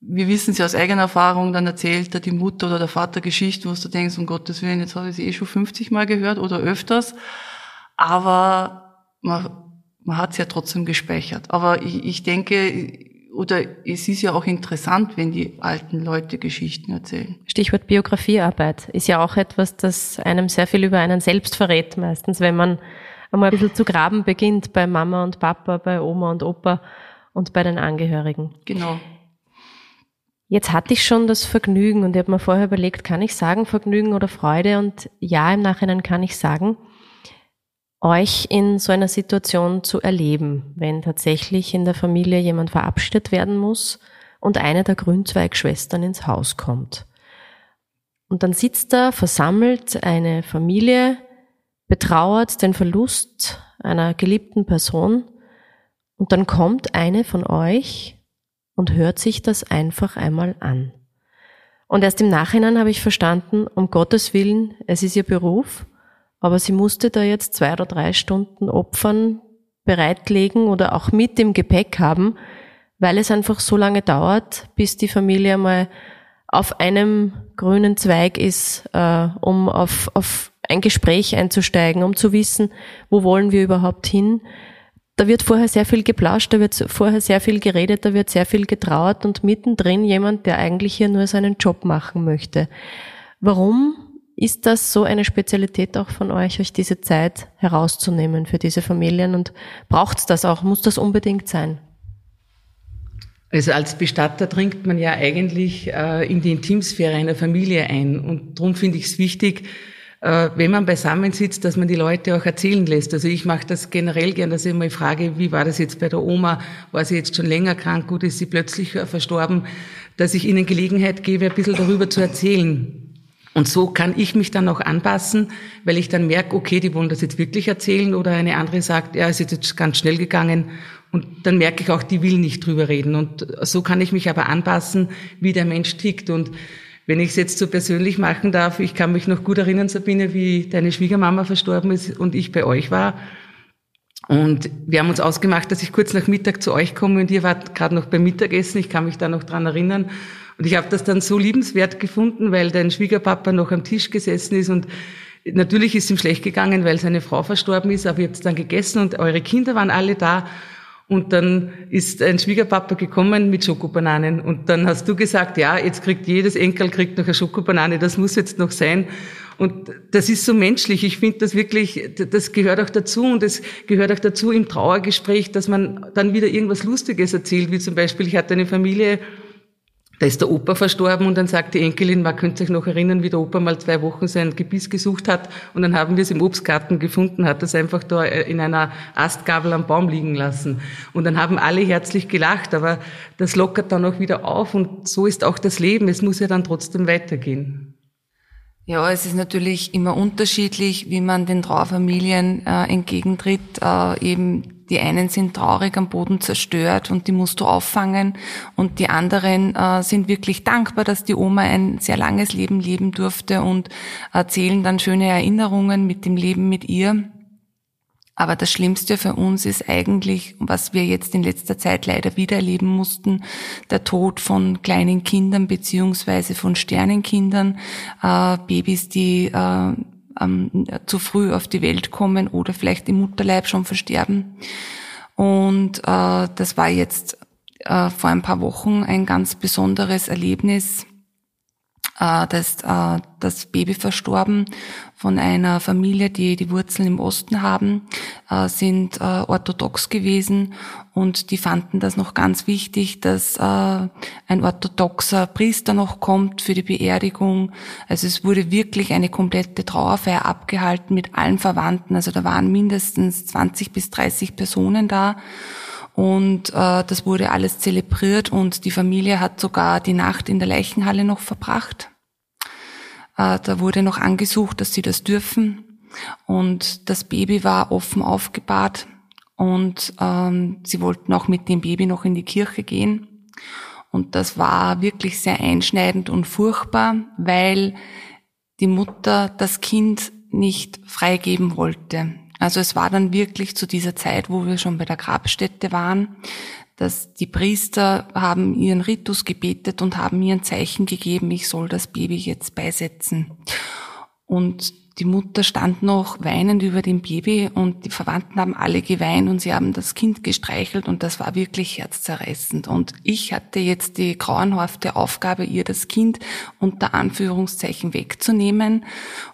wir wissen sie aus eigener Erfahrung, dann erzählt da die Mutter oder der Vater Geschichten, wo du denkst, um Gottes Willen, jetzt habe ich sie eh schon 50 Mal gehört oder öfters aber man, man hat es ja trotzdem gespeichert. Aber ich, ich denke, oder es ist ja auch interessant, wenn die alten Leute Geschichten erzählen. Stichwort Biografiearbeit ist ja auch etwas, das einem sehr viel über einen selbst verrät, meistens, wenn man einmal ein bisschen zu graben beginnt bei Mama und Papa, bei Oma und Opa und bei den Angehörigen. Genau. Jetzt hatte ich schon das Vergnügen und ich habe mir vorher überlegt, kann ich sagen Vergnügen oder Freude? Und ja, im Nachhinein kann ich sagen, euch in so einer Situation zu erleben, wenn tatsächlich in der Familie jemand verabschiedet werden muss und eine der Grünzweigschwestern ins Haus kommt. Und dann sitzt da versammelt eine Familie, betrauert den Verlust einer geliebten Person und dann kommt eine von euch und hört sich das einfach einmal an. Und erst im Nachhinein habe ich verstanden, um Gottes Willen, es ist ihr Beruf aber sie musste da jetzt zwei oder drei Stunden Opfern bereitlegen oder auch mit im Gepäck haben, weil es einfach so lange dauert, bis die Familie mal auf einem grünen Zweig ist, äh, um auf, auf ein Gespräch einzusteigen, um zu wissen, wo wollen wir überhaupt hin. Da wird vorher sehr viel geplauscht, da wird vorher sehr viel geredet, da wird sehr viel getrauert und mittendrin jemand, der eigentlich hier nur seinen Job machen möchte. Warum ist das so eine Spezialität auch von euch, euch diese Zeit herauszunehmen für diese Familien? Und braucht es das auch? Muss das unbedingt sein? Also als Bestatter dringt man ja eigentlich äh, in die Intimsphäre einer Familie ein. Und darum finde ich es wichtig, äh, wenn man beisammen sitzt, dass man die Leute auch erzählen lässt. Also ich mache das generell gern, dass ich mal frage, wie war das jetzt bei der Oma? War sie jetzt schon länger krank? Gut, ist sie plötzlich verstorben? Dass ich ihnen Gelegenheit gebe, ein bisschen darüber zu erzählen. Und so kann ich mich dann auch anpassen, weil ich dann merke, okay, die wollen das jetzt wirklich erzählen oder eine andere sagt, ja, es ist jetzt ganz schnell gegangen. Und dann merke ich auch, die will nicht drüber reden. Und so kann ich mich aber anpassen, wie der Mensch tickt. Und wenn ich es jetzt so persönlich machen darf, ich kann mich noch gut erinnern, Sabine, wie deine Schwiegermama verstorben ist und ich bei euch war. Und wir haben uns ausgemacht, dass ich kurz nach Mittag zu euch komme und ihr wart gerade noch beim Mittagessen. Ich kann mich da noch dran erinnern. Und ich habe das dann so liebenswert gefunden, weil dein Schwiegerpapa noch am Tisch gesessen ist und natürlich ist ihm schlecht gegangen, weil seine Frau verstorben ist, aber ihr habt dann gegessen und eure Kinder waren alle da. Und dann ist ein Schwiegerpapa gekommen mit Schokobananen. Und dann hast du gesagt, ja, jetzt kriegt jedes Enkel kriegt noch eine Schokobanane, das muss jetzt noch sein. Und das ist so menschlich. Ich finde das wirklich, das gehört auch dazu. Und es gehört auch dazu im Trauergespräch, dass man dann wieder irgendwas Lustiges erzählt, wie zum Beispiel, ich hatte eine Familie, da ist der Opa verstorben und dann sagt die Enkelin, man könnte sich noch erinnern, wie der Opa mal zwei Wochen sein Gebiss gesucht hat und dann haben wir es im Obstgarten gefunden, hat das einfach da äh, in einer Astgabel am Baum liegen lassen. Und dann haben alle herzlich gelacht, aber das lockert dann auch wieder auf und so ist auch das Leben. Es muss ja dann trotzdem weitergehen. Ja, es ist natürlich immer unterschiedlich, wie man den Trauerfamilien äh, entgegentritt. Äh, eben die einen sind traurig am Boden zerstört und die musst du auffangen und die anderen äh, sind wirklich dankbar, dass die Oma ein sehr langes Leben leben durfte und erzählen dann schöne Erinnerungen mit dem Leben mit ihr. Aber das Schlimmste für uns ist eigentlich, was wir jetzt in letzter Zeit leider wieder erleben mussten, der Tod von kleinen Kindern beziehungsweise von Sternenkindern, äh, Babys, die äh, ähm, zu früh auf die Welt kommen oder vielleicht im Mutterleib schon versterben. Und äh, das war jetzt äh, vor ein paar Wochen ein ganz besonderes Erlebnis äh, da ist äh, das Baby verstorben von einer Familie, die die Wurzeln im Osten haben, äh, sind äh, orthodox gewesen und die fanden das noch ganz wichtig, dass äh, ein orthodoxer Priester noch kommt für die Beerdigung. Also es wurde wirklich eine komplette Trauerfeier abgehalten mit allen Verwandten. Also da waren mindestens 20 bis 30 Personen da. Und äh, das wurde alles zelebriert und die Familie hat sogar die Nacht in der Leichenhalle noch verbracht. Äh, da wurde noch angesucht, dass sie das dürfen. Und das Baby war offen aufgebahrt und ähm, sie wollten auch mit dem Baby noch in die Kirche gehen. Und das war wirklich sehr einschneidend und furchtbar, weil die Mutter das Kind nicht freigeben wollte. Also es war dann wirklich zu dieser Zeit, wo wir schon bei der Grabstätte waren, dass die Priester haben ihren Ritus gebetet und haben mir ein Zeichen gegeben, ich soll das Baby jetzt beisetzen. Und die Mutter stand noch weinend über dem Baby und die Verwandten haben alle geweint und sie haben das Kind gestreichelt und das war wirklich herzzerreißend. Und ich hatte jetzt die grauenhafte Aufgabe, ihr das Kind unter Anführungszeichen wegzunehmen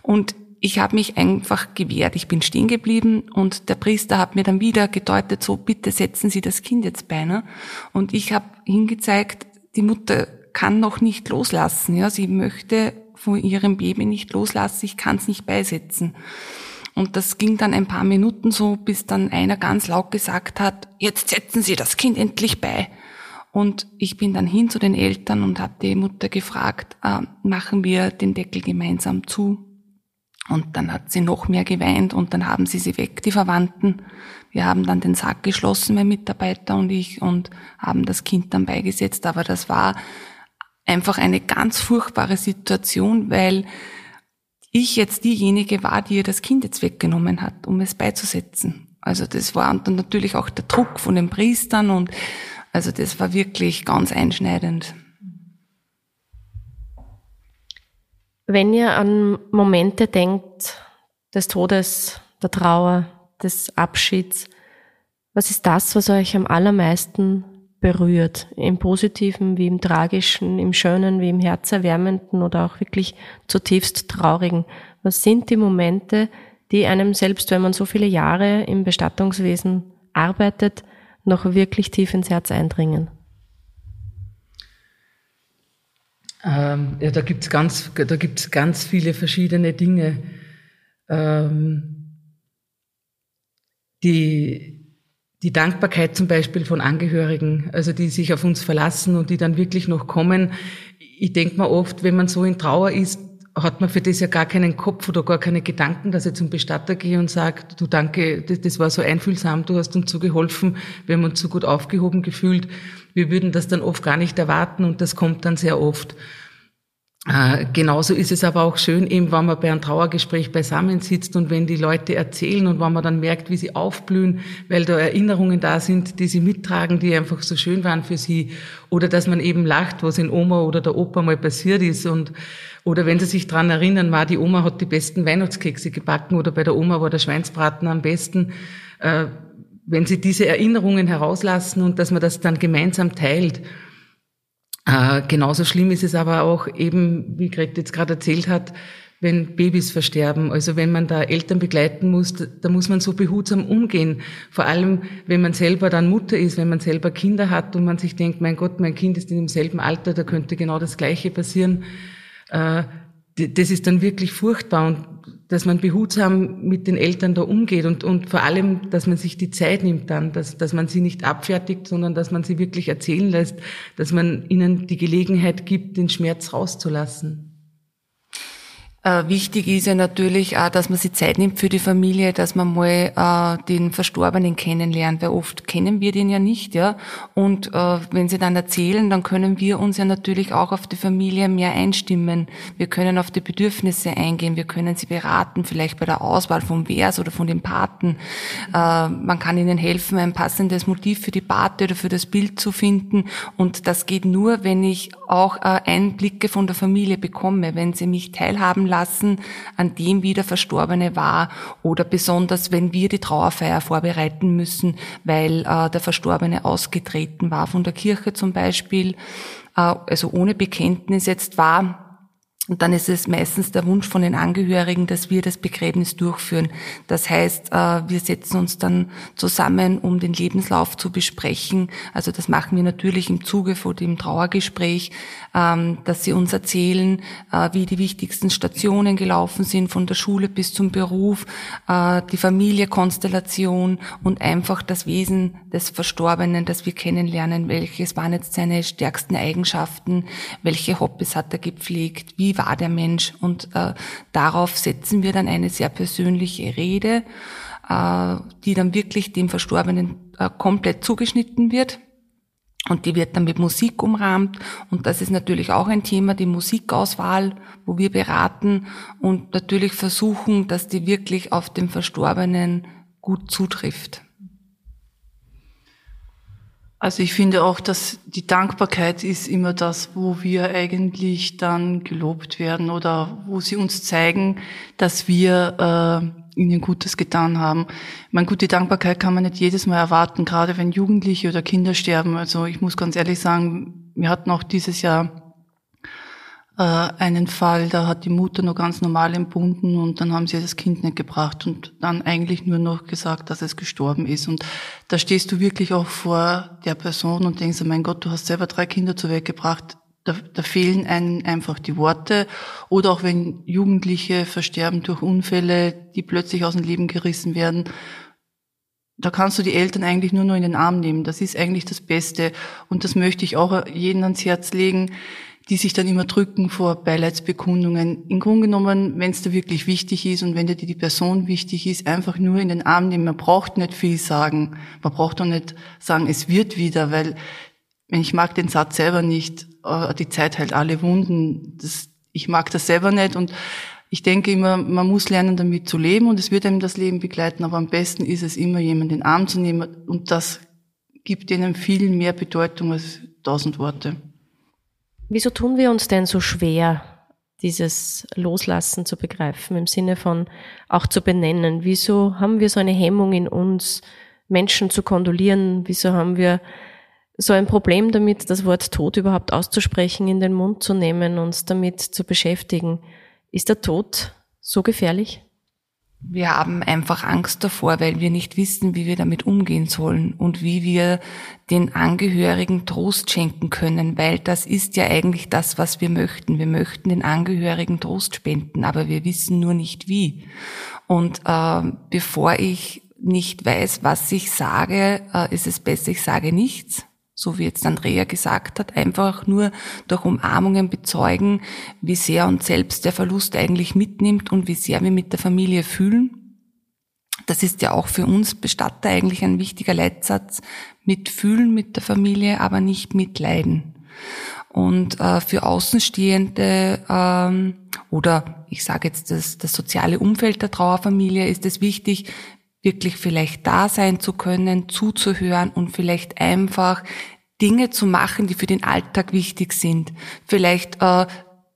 und ich habe mich einfach gewehrt. Ich bin stehen geblieben und der Priester hat mir dann wieder gedeutet, so bitte setzen Sie das Kind jetzt bei. Ne? Und ich habe hingezeigt, die Mutter kann noch nicht loslassen. Ja, sie möchte von ihrem Baby nicht loslassen. Ich kann es nicht beisetzen. Und das ging dann ein paar Minuten so, bis dann einer ganz laut gesagt hat, jetzt setzen Sie das Kind endlich bei. Und ich bin dann hin zu den Eltern und habe die Mutter gefragt, äh, machen wir den Deckel gemeinsam zu? Und dann hat sie noch mehr geweint und dann haben sie sie weg, die Verwandten. Wir haben dann den Sack geschlossen, mein Mitarbeiter und ich, und haben das Kind dann beigesetzt. Aber das war einfach eine ganz furchtbare Situation, weil ich jetzt diejenige war, die ihr das Kind jetzt weggenommen hat, um es beizusetzen. Also das war dann natürlich auch der Druck von den Priestern und also das war wirklich ganz einschneidend. Wenn ihr an Momente denkt des Todes, der Trauer, des Abschieds, was ist das, was euch am allermeisten berührt? Im positiven wie im tragischen, im schönen wie im herzerwärmenden oder auch wirklich zutiefst traurigen? Was sind die Momente, die einem selbst, wenn man so viele Jahre im Bestattungswesen arbeitet, noch wirklich tief ins Herz eindringen? Ähm, ja, da gibt's ganz, da gibt's ganz viele verschiedene Dinge. Ähm, die, die Dankbarkeit zum Beispiel von Angehörigen, also die sich auf uns verlassen und die dann wirklich noch kommen. Ich denke mal oft, wenn man so in Trauer ist, hat man für das ja gar keinen Kopf oder gar keine Gedanken, dass ich zum Bestatter gehe und sage, du danke, das, das war so einfühlsam, du hast uns so geholfen, wir haben uns so gut aufgehoben gefühlt. Wir würden das dann oft gar nicht erwarten und das kommt dann sehr oft. Äh, genauso ist es aber auch schön, eben wenn man bei einem Trauergespräch beisammen sitzt und wenn die Leute erzählen und wenn man dann merkt, wie sie aufblühen, weil da Erinnerungen da sind, die sie mittragen, die einfach so schön waren für sie. Oder dass man eben lacht, was in Oma oder der Opa mal passiert ist. Und, oder wenn sie sich dran erinnern, war die Oma hat die besten Weihnachtskekse gebacken oder bei der Oma war der Schweinsbraten am besten. Äh, wenn sie diese Erinnerungen herauslassen und dass man das dann gemeinsam teilt. Äh, genauso schlimm ist es aber auch eben, wie Gret jetzt gerade erzählt hat, wenn Babys versterben. Also wenn man da Eltern begleiten muss, da muss man so behutsam umgehen. Vor allem, wenn man selber dann Mutter ist, wenn man selber Kinder hat und man sich denkt, mein Gott, mein Kind ist in demselben Alter, da könnte genau das Gleiche passieren. Äh, das ist dann wirklich furchtbar und dass man behutsam mit den Eltern da umgeht und, und vor allem, dass man sich die Zeit nimmt dann, dass, dass man sie nicht abfertigt, sondern dass man sie wirklich erzählen lässt, dass man ihnen die Gelegenheit gibt, den Schmerz rauszulassen. Äh, wichtig ist ja natürlich auch, dass man sich Zeit nimmt für die Familie, dass man mal äh, den Verstorbenen kennenlernt, weil oft kennen wir den ja nicht, ja. Und äh, wenn sie dann erzählen, dann können wir uns ja natürlich auch auf die Familie mehr einstimmen. Wir können auf die Bedürfnisse eingehen, wir können sie beraten, vielleicht bei der Auswahl vom Vers oder von den Paten. Äh, man kann ihnen helfen, ein passendes Motiv für die Pate oder für das Bild zu finden. Und das geht nur, wenn ich auch äh, Einblicke von der Familie bekomme, wenn sie mich teilhaben lassen an dem, wie der Verstorbene war oder besonders, wenn wir die Trauerfeier vorbereiten müssen, weil äh, der Verstorbene ausgetreten war von der Kirche zum Beispiel, äh, also ohne Bekenntnis jetzt war und dann ist es meistens der Wunsch von den Angehörigen, dass wir das Begräbnis durchführen. Das heißt, äh, wir setzen uns dann zusammen, um den Lebenslauf zu besprechen. Also das machen wir natürlich im Zuge vor dem Trauergespräch, ähm, dass sie uns erzählen, äh, wie die wichtigsten Stationen gelaufen sind, von der Schule bis zum Beruf, äh, die Familiekonstellation und einfach das Wesen des Verstorbenen, das wir kennenlernen. Welches waren jetzt seine stärksten Eigenschaften? Welche Hobbys hat er gepflegt? Wie war der Mensch? Und äh, darauf setzen wir dann eine sehr persönliche Rede, äh, die dann wirklich dem Verstorbenen äh, komplett zugeschnitten wird. Und die wird dann mit Musik umrahmt. Und das ist natürlich auch ein Thema, die Musikauswahl, wo wir beraten und natürlich versuchen, dass die wirklich auf den Verstorbenen gut zutrifft. Also ich finde auch, dass die Dankbarkeit ist immer das, wo wir eigentlich dann gelobt werden oder wo sie uns zeigen, dass wir äh, ihnen Gutes getan haben. Ich gut, die Dankbarkeit kann man nicht jedes Mal erwarten, gerade wenn Jugendliche oder Kinder sterben. Also ich muss ganz ehrlich sagen, wir hatten auch dieses Jahr äh, einen Fall, da hat die Mutter noch ganz normal entbunden und dann haben sie das Kind nicht gebracht und dann eigentlich nur noch gesagt, dass es gestorben ist. Und da stehst du wirklich auch vor der Person und denkst, mein Gott, du hast selber drei Kinder zur Welt gebracht. Da, da fehlen einem einfach die Worte. Oder auch wenn Jugendliche versterben durch Unfälle, die plötzlich aus dem Leben gerissen werden da kannst du die Eltern eigentlich nur noch in den Arm nehmen. Das ist eigentlich das Beste. Und das möchte ich auch jedem ans Herz legen die sich dann immer drücken vor Beileidsbekundungen. Im Grunde genommen, wenn es da wirklich wichtig ist und wenn dir die Person wichtig ist, einfach nur in den Arm nehmen. Man braucht nicht viel sagen. Man braucht auch nicht sagen, es wird wieder, weil ich mag den Satz selber nicht, äh, die Zeit heilt alle Wunden. Das, ich mag das selber nicht und ich denke immer, man muss lernen, damit zu leben und es wird einem das Leben begleiten, aber am besten ist es immer, jemanden in den Arm zu nehmen und das gibt ihnen viel mehr Bedeutung als tausend Worte. Wieso tun wir uns denn so schwer, dieses Loslassen zu begreifen, im Sinne von auch zu benennen? Wieso haben wir so eine Hemmung in uns, Menschen zu kondolieren? Wieso haben wir so ein Problem damit, das Wort Tod überhaupt auszusprechen, in den Mund zu nehmen, uns damit zu beschäftigen? Ist der Tod so gefährlich? Wir haben einfach Angst davor, weil wir nicht wissen, wie wir damit umgehen sollen und wie wir den Angehörigen Trost schenken können, weil das ist ja eigentlich das, was wir möchten. Wir möchten den Angehörigen Trost spenden, aber wir wissen nur nicht wie. Und äh, bevor ich nicht weiß, was ich sage, äh, ist es besser, ich sage nichts so wie jetzt Andrea gesagt hat, einfach nur durch Umarmungen bezeugen, wie sehr uns selbst der Verlust eigentlich mitnimmt und wie sehr wir mit der Familie fühlen. Das ist ja auch für uns Bestatter eigentlich ein wichtiger Leitsatz, mitfühlen mit der Familie, aber nicht mitleiden. Und äh, für Außenstehende ähm, oder ich sage jetzt das, das soziale Umfeld der Trauerfamilie ist es wichtig, wirklich vielleicht da sein zu können, zuzuhören und vielleicht einfach Dinge zu machen, die für den Alltag wichtig sind. Vielleicht äh,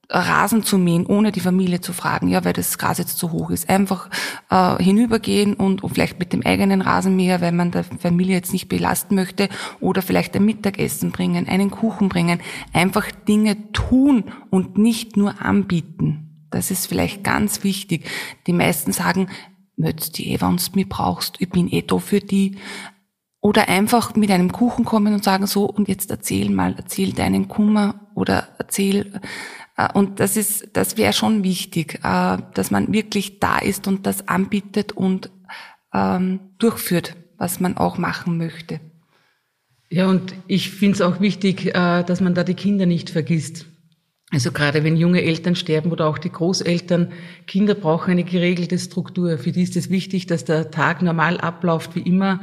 Rasen zu mähen, ohne die Familie zu fragen, ja, weil das Gras jetzt zu hoch ist. Einfach äh, hinübergehen und, und vielleicht mit dem eigenen Rasenmäher, weil man der Familie jetzt nicht belasten möchte, oder vielleicht ein Mittagessen bringen, einen Kuchen bringen. Einfach Dinge tun und nicht nur anbieten. Das ist vielleicht ganz wichtig. Die meisten sagen, möchtest die eh, wenn du mich brauchst, ich bin eh da für die. Oder einfach mit einem Kuchen kommen und sagen so, und jetzt erzähl mal, erzähl deinen Kummer oder erzähl. Äh, und das ist, das wäre schon wichtig, äh, dass man wirklich da ist und das anbietet und ähm, durchführt, was man auch machen möchte. Ja, und ich finde es auch wichtig, äh, dass man da die Kinder nicht vergisst. Also gerade wenn junge Eltern sterben oder auch die Großeltern, Kinder brauchen eine geregelte Struktur. Für die ist es wichtig, dass der Tag normal abläuft wie immer.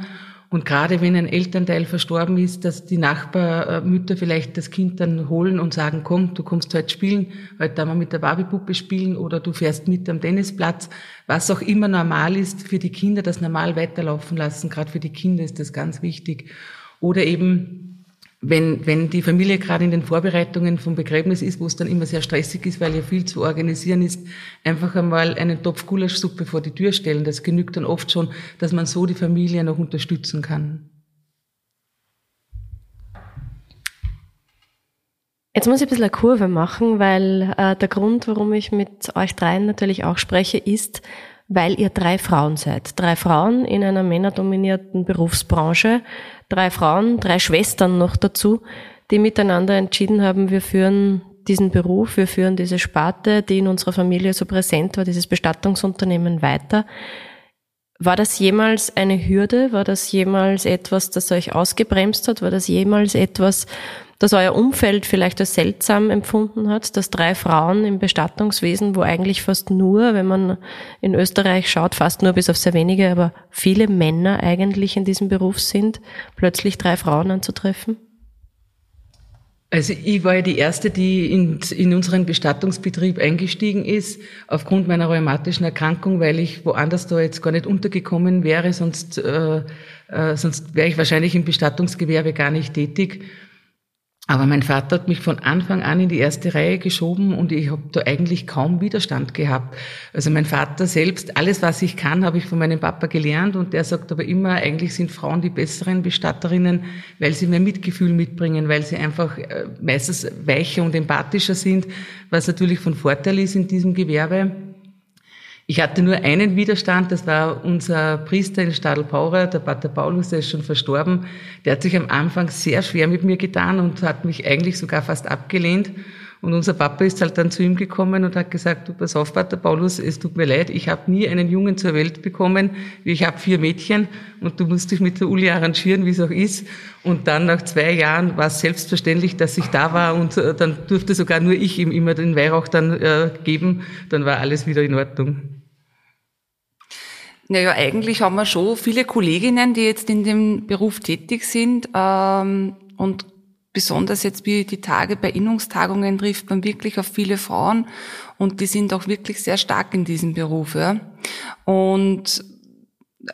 Und gerade wenn ein Elternteil verstorben ist, dass die Nachbarmütter vielleicht das Kind dann holen und sagen, komm, du kommst heute spielen, heute da mal mit der Barbiepuppe spielen oder du fährst mit am Tennisplatz. Was auch immer normal ist für die Kinder, das normal weiterlaufen lassen. Gerade für die Kinder ist das ganz wichtig. Oder eben wenn, wenn die Familie gerade in den Vorbereitungen vom Begräbnis ist, wo es dann immer sehr stressig ist, weil ja viel zu organisieren ist, einfach einmal einen Topf Gulaschsuppe vor die Tür stellen. Das genügt dann oft schon, dass man so die Familie noch unterstützen kann. Jetzt muss ich ein bisschen eine Kurve machen, weil äh, der Grund, warum ich mit euch dreien natürlich auch spreche, ist, weil ihr drei Frauen seid. Drei Frauen in einer männerdominierten Berufsbranche, drei Frauen, drei Schwestern noch dazu, die miteinander entschieden haben, wir führen diesen Beruf, wir führen diese Sparte, die in unserer Familie so präsent war, dieses Bestattungsunternehmen weiter. War das jemals eine Hürde? War das jemals etwas, das euch ausgebremst hat? War das jemals etwas, das euer Umfeld vielleicht als seltsam empfunden hat, dass drei Frauen im Bestattungswesen, wo eigentlich fast nur, wenn man in Österreich schaut, fast nur bis auf sehr wenige, aber viele Männer eigentlich in diesem Beruf sind, plötzlich drei Frauen anzutreffen? Also ich war ja die Erste, die in, in unseren Bestattungsbetrieb eingestiegen ist, aufgrund meiner rheumatischen Erkrankung, weil ich woanders da jetzt gar nicht untergekommen wäre, sonst, äh, äh, sonst wäre ich wahrscheinlich im Bestattungsgewerbe gar nicht tätig. Aber mein Vater hat mich von Anfang an in die erste Reihe geschoben und ich habe da eigentlich kaum Widerstand gehabt. Also mein Vater selbst, alles was ich kann, habe ich von meinem Papa gelernt und der sagt aber immer, eigentlich sind Frauen die besseren Bestatterinnen, weil sie mehr Mitgefühl mitbringen, weil sie einfach äh, meistens weicher und empathischer sind, was natürlich von Vorteil ist in diesem Gewerbe. Ich hatte nur einen Widerstand, das war unser Priester in Stadelpaurer, der Pater Paulus, der ist schon verstorben. Der hat sich am Anfang sehr schwer mit mir getan und hat mich eigentlich sogar fast abgelehnt. Und unser Papa ist halt dann zu ihm gekommen und hat gesagt, du pass auf, Pater Paulus, es tut mir leid, ich habe nie einen Jungen zur Welt bekommen, ich habe vier Mädchen und du musst dich mit der Uli arrangieren, wie es auch ist. Und dann nach zwei Jahren war es selbstverständlich, dass ich da war und äh, dann durfte sogar nur ich ihm immer den Weihrauch dann äh, geben, dann war alles wieder in Ordnung. Naja, eigentlich haben wir schon viele Kolleginnen, die jetzt in dem Beruf tätig sind. Ähm, und besonders jetzt wie die Tage bei Innungstagungen trifft man wirklich auf viele Frauen und die sind auch wirklich sehr stark in diesem Beruf. Ja. Und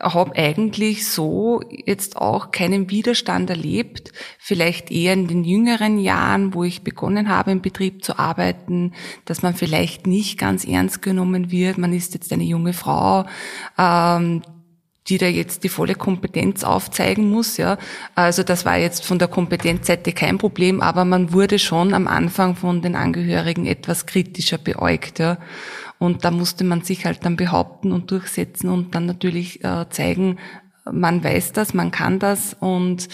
habe eigentlich so jetzt auch keinen Widerstand erlebt, vielleicht eher in den jüngeren Jahren, wo ich begonnen habe, im Betrieb zu arbeiten, dass man vielleicht nicht ganz ernst genommen wird. Man ist jetzt eine junge Frau, ähm, die da jetzt die volle Kompetenz aufzeigen muss, ja. Also das war jetzt von der Kompetenzseite kein Problem, aber man wurde schon am Anfang von den Angehörigen etwas kritischer beäugt, ja. Und da musste man sich halt dann behaupten und durchsetzen und dann natürlich äh, zeigen, man weiß das, man kann das und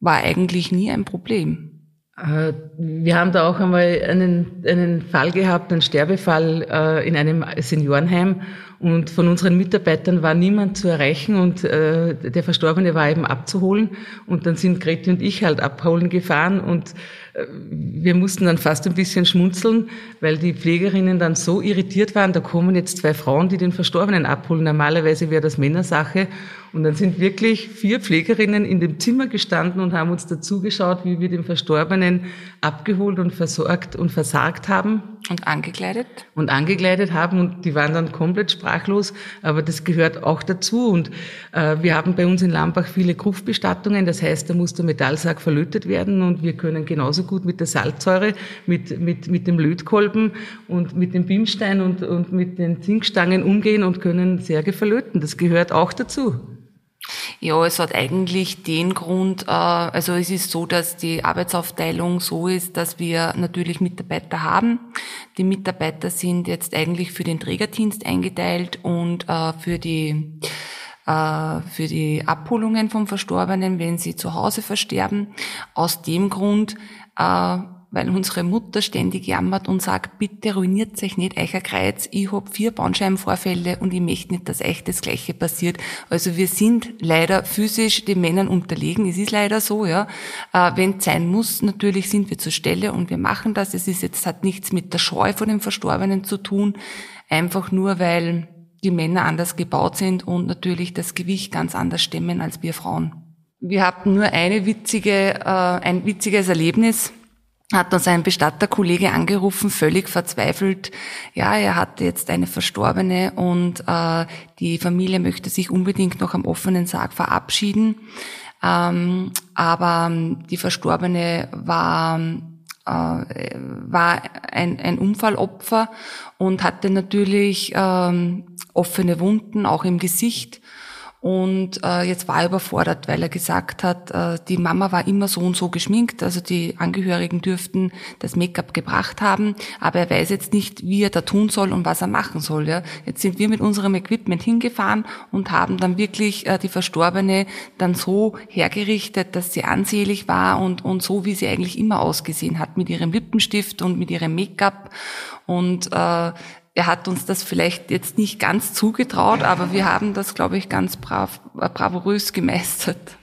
war eigentlich nie ein Problem. Äh, wir haben da auch einmal einen, einen Fall gehabt, einen Sterbefall äh, in einem Seniorenheim und von unseren Mitarbeitern war niemand zu erreichen und äh, der Verstorbene war eben abzuholen und dann sind Grete und ich halt abholen gefahren und wir mussten dann fast ein bisschen schmunzeln, weil die Pflegerinnen dann so irritiert waren, da kommen jetzt zwei Frauen, die den Verstorbenen abholen. Normalerweise wäre das Männersache. Und dann sind wirklich vier Pflegerinnen in dem Zimmer gestanden und haben uns dazugeschaut, wie wir den Verstorbenen abgeholt und versorgt und versagt haben. Und angekleidet? Und angekleidet haben und die waren dann komplett sprachlos, aber das gehört auch dazu. Und äh, wir haben bei uns in Lambach viele Gruftbestattungen, das heißt, da muss der Metallsack verlötet werden und wir können genauso gut mit der Salzsäure, mit, mit, mit dem Lötkolben und mit dem Bimstein und, und mit den Zinkstangen umgehen und können Särge verlöten. Das gehört auch dazu. Ja, es hat eigentlich den Grund, äh, also es ist so, dass die Arbeitsaufteilung so ist, dass wir natürlich Mitarbeiter haben. Die Mitarbeiter sind jetzt eigentlich für den Trägerdienst eingeteilt und äh, für die äh, für die Abholungen vom Verstorbenen, wenn sie zu Hause versterben. Aus dem Grund weil unsere Mutter ständig jammert und sagt, bitte ruiniert euch nicht euer Kreuz, ich hab vier Bandscheibenvorfälle und ich möchte nicht, dass euch das Gleiche passiert. Also wir sind leider physisch den Männern unterlegen, es ist leider so, ja. Äh, Wenn es sein muss, natürlich sind wir zur Stelle und wir machen das. Es ist jetzt, hat nichts mit der Scheu vor dem Verstorbenen zu tun, einfach nur, weil die Männer anders gebaut sind und natürlich das Gewicht ganz anders stemmen als wir Frauen. Wir hatten nur eine witzige, äh, ein witziges Erlebnis hat uns ein Bestatterkollege angerufen, völlig verzweifelt. Ja, er hatte jetzt eine Verstorbene und äh, die Familie möchte sich unbedingt noch am offenen Sarg verabschieden. Ähm, aber die Verstorbene war äh, war ein, ein Unfallopfer und hatte natürlich ähm, offene Wunden, auch im Gesicht. Und äh, jetzt war er überfordert, weil er gesagt hat, äh, die Mama war immer so und so geschminkt, also die Angehörigen dürften das Make-up gebracht haben, aber er weiß jetzt nicht, wie er da tun soll und was er machen soll. Ja. Jetzt sind wir mit unserem Equipment hingefahren und haben dann wirklich äh, die Verstorbene dann so hergerichtet, dass sie ansehlich war und, und so, wie sie eigentlich immer ausgesehen hat, mit ihrem Lippenstift und mit ihrem Make-up. Und äh, er hat uns das vielleicht jetzt nicht ganz zugetraut, aber wir haben das, glaube ich, ganz brav, äh, bravourös gemeistert.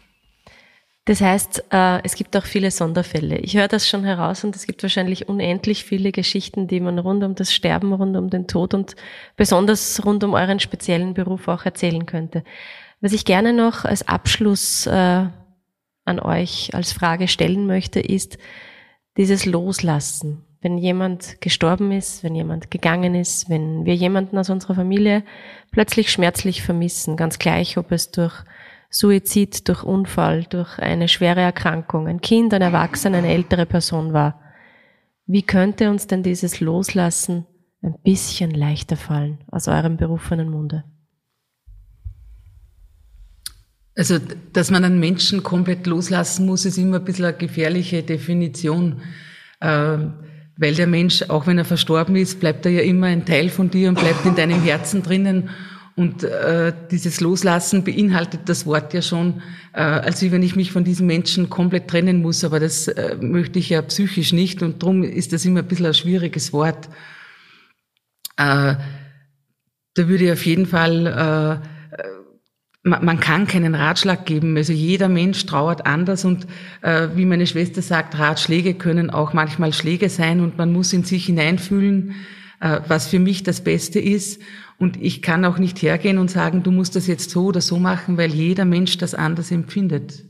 Das heißt, äh, es gibt auch viele Sonderfälle. Ich höre das schon heraus und es gibt wahrscheinlich unendlich viele Geschichten, die man rund um das Sterben, rund um den Tod und besonders rund um euren speziellen Beruf auch erzählen könnte. Was ich gerne noch als Abschluss äh, an euch als Frage stellen möchte, ist dieses Loslassen wenn jemand gestorben ist, wenn jemand gegangen ist, wenn wir jemanden aus unserer Familie plötzlich schmerzlich vermissen, ganz gleich, ob es durch Suizid, durch Unfall, durch eine schwere Erkrankung, ein Kind, ein Erwachsener, eine ältere Person war. Wie könnte uns denn dieses Loslassen ein bisschen leichter fallen aus eurem berufenen Munde? Also, dass man einen Menschen komplett loslassen muss, ist immer ein bisschen eine gefährliche Definition. Ähm, weil der Mensch, auch wenn er verstorben ist, bleibt er ja immer ein Teil von dir und bleibt in deinem Herzen drinnen. Und äh, dieses Loslassen beinhaltet das Wort ja schon, äh, als wenn ich mich von diesem Menschen komplett trennen muss. Aber das äh, möchte ich ja psychisch nicht und darum ist das immer ein bisschen ein schwieriges Wort. Äh, da würde ich auf jeden Fall äh, man, kann keinen Ratschlag geben. Also jeder Mensch trauert anders und äh, wie meine Schwester sagt, Ratschläge können auch manchmal Schläge sein und man muss in sich hineinfühlen, äh, was für mich das Beste ist. Und ich kann auch nicht hergehen und sagen, du musst das jetzt so oder so machen, weil jeder Mensch das anders empfindet.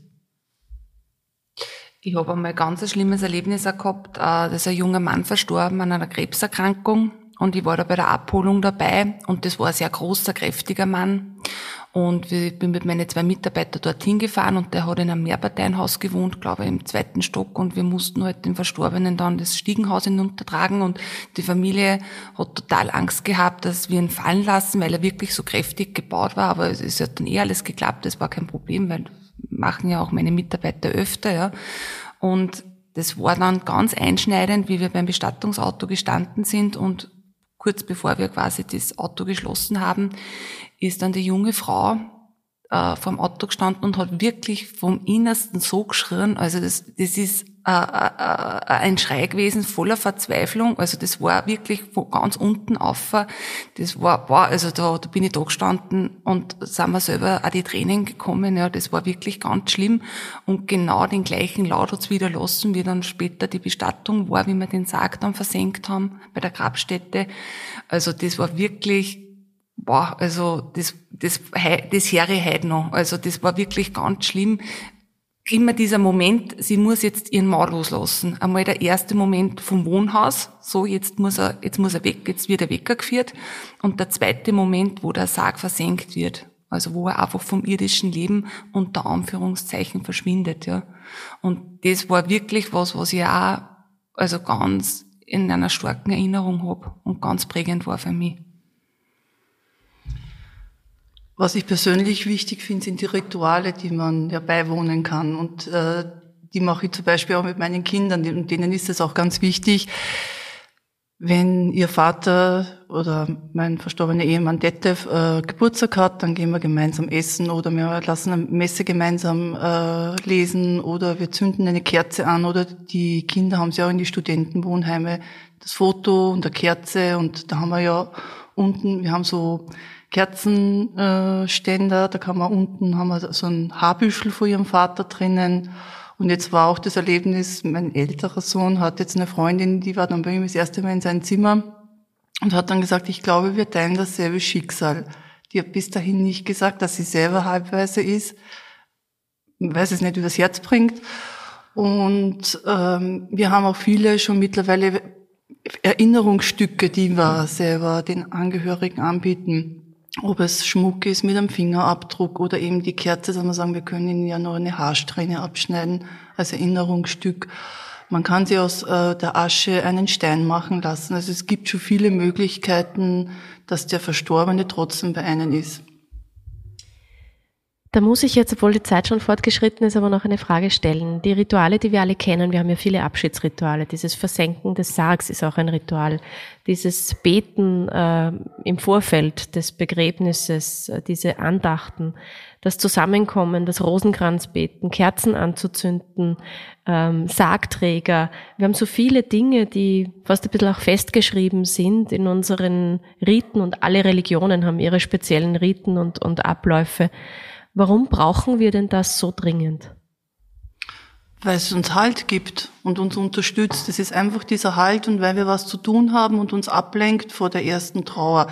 Ich habe einmal ganz ein schlimmes Erlebnis gehabt. Äh, da ist ein junger Mann verstorben an einer Krebserkrankung und ich war da bei der Abholung dabei und das war ein sehr großer, kräftiger Mann. Und ich bin mit meinen zwei Mitarbeitern dorthin gefahren und der hat in einem Mehrparteienhaus gewohnt, glaube ich, im zweiten Stock. Und wir mussten halt den Verstorbenen dann das Stiegenhaus hinuntertragen. Und die Familie hat total Angst gehabt, dass wir ihn fallen lassen, weil er wirklich so kräftig gebaut war, aber es hat dann eh alles geklappt, das war kein Problem, weil machen ja auch meine Mitarbeiter öfter, ja. Und das war dann ganz einschneidend, wie wir beim Bestattungsauto gestanden sind. Und kurz bevor wir quasi das Auto geschlossen haben, ist dann die junge Frau äh, vom Auto gestanden und hat wirklich vom Innersten so geschrien. Also das, das ist äh, äh, ein Schrei gewesen voller Verzweiflung. Also das war wirklich von ganz unten auf. Das war, boah, also da, da bin ich da gestanden und sind wir selber auch die Tränen gekommen. Ja, das war wirklich ganz schlimm. Und genau den gleichen Laut hat's wieder lassen, wie dann später die Bestattung war, wie wir den Sarg dann versenkt haben bei der Grabstätte. Also das war wirklich boah, also das, das, das Herre heute noch. Also das war wirklich ganz schlimm. Immer dieser Moment, sie muss jetzt ihren Mann loslassen. Einmal der erste Moment vom Wohnhaus, so jetzt muss er, jetzt muss er weg, jetzt wird er weggeführt. Und der zweite Moment, wo der Sarg versenkt wird. Also wo er einfach vom irdischen Leben unter Anführungszeichen verschwindet, ja. Und das war wirklich was, was ich auch, also ganz in einer starken Erinnerung habe und ganz prägend war für mich. Was ich persönlich wichtig finde, sind die Rituale, die man ja beiwohnen kann. Und äh, die mache ich zum Beispiel auch mit meinen Kindern. Und denen ist es auch ganz wichtig, wenn ihr Vater oder mein verstorbener Ehemann Detlef äh, Geburtstag hat, dann gehen wir gemeinsam essen oder wir lassen eine Messe gemeinsam äh, lesen oder wir zünden eine Kerze an oder die Kinder haben sie auch in die Studentenwohnheime das Foto und der Kerze und da haben wir ja unten, wir haben so Kerzenständer, da kann man unten, haben wir so ein Haarbüschel von ihrem Vater drinnen und jetzt war auch das Erlebnis, mein älterer Sohn hat jetzt eine Freundin, die war dann bei ihm das erste Mal in sein Zimmer und hat dann gesagt, ich glaube, wir teilen dasselbe Schicksal. Die hat bis dahin nicht gesagt, dass sie selber halbweise ist, weil sie es nicht übers Herz bringt. Und ähm, wir haben auch viele schon mittlerweile Erinnerungsstücke, die wir selber den Angehörigen anbieten ob es Schmuck ist mit einem Fingerabdruck oder eben die Kerze, dass wir sagen, wir können ihnen ja nur eine Haarsträhne abschneiden als Erinnerungsstück. Man kann sie aus äh, der Asche einen Stein machen lassen. Also es gibt schon viele Möglichkeiten, dass der Verstorbene trotzdem bei einem ist. Da muss ich jetzt, obwohl die Zeit schon fortgeschritten ist, aber noch eine Frage stellen. Die Rituale, die wir alle kennen, wir haben ja viele Abschiedsrituale. Dieses Versenken des Sargs ist auch ein Ritual. Dieses Beten äh, im Vorfeld des Begräbnisses, äh, diese Andachten, das Zusammenkommen, das Rosenkranzbeten, Kerzen anzuzünden, ähm, Sargträger. Wir haben so viele Dinge, die fast ein bisschen auch festgeschrieben sind in unseren Riten und alle Religionen haben ihre speziellen Riten und, und Abläufe. Warum brauchen wir denn das so dringend? Weil es uns Halt gibt und uns unterstützt. Es ist einfach dieser Halt und weil wir was zu tun haben und uns ablenkt vor der ersten Trauer.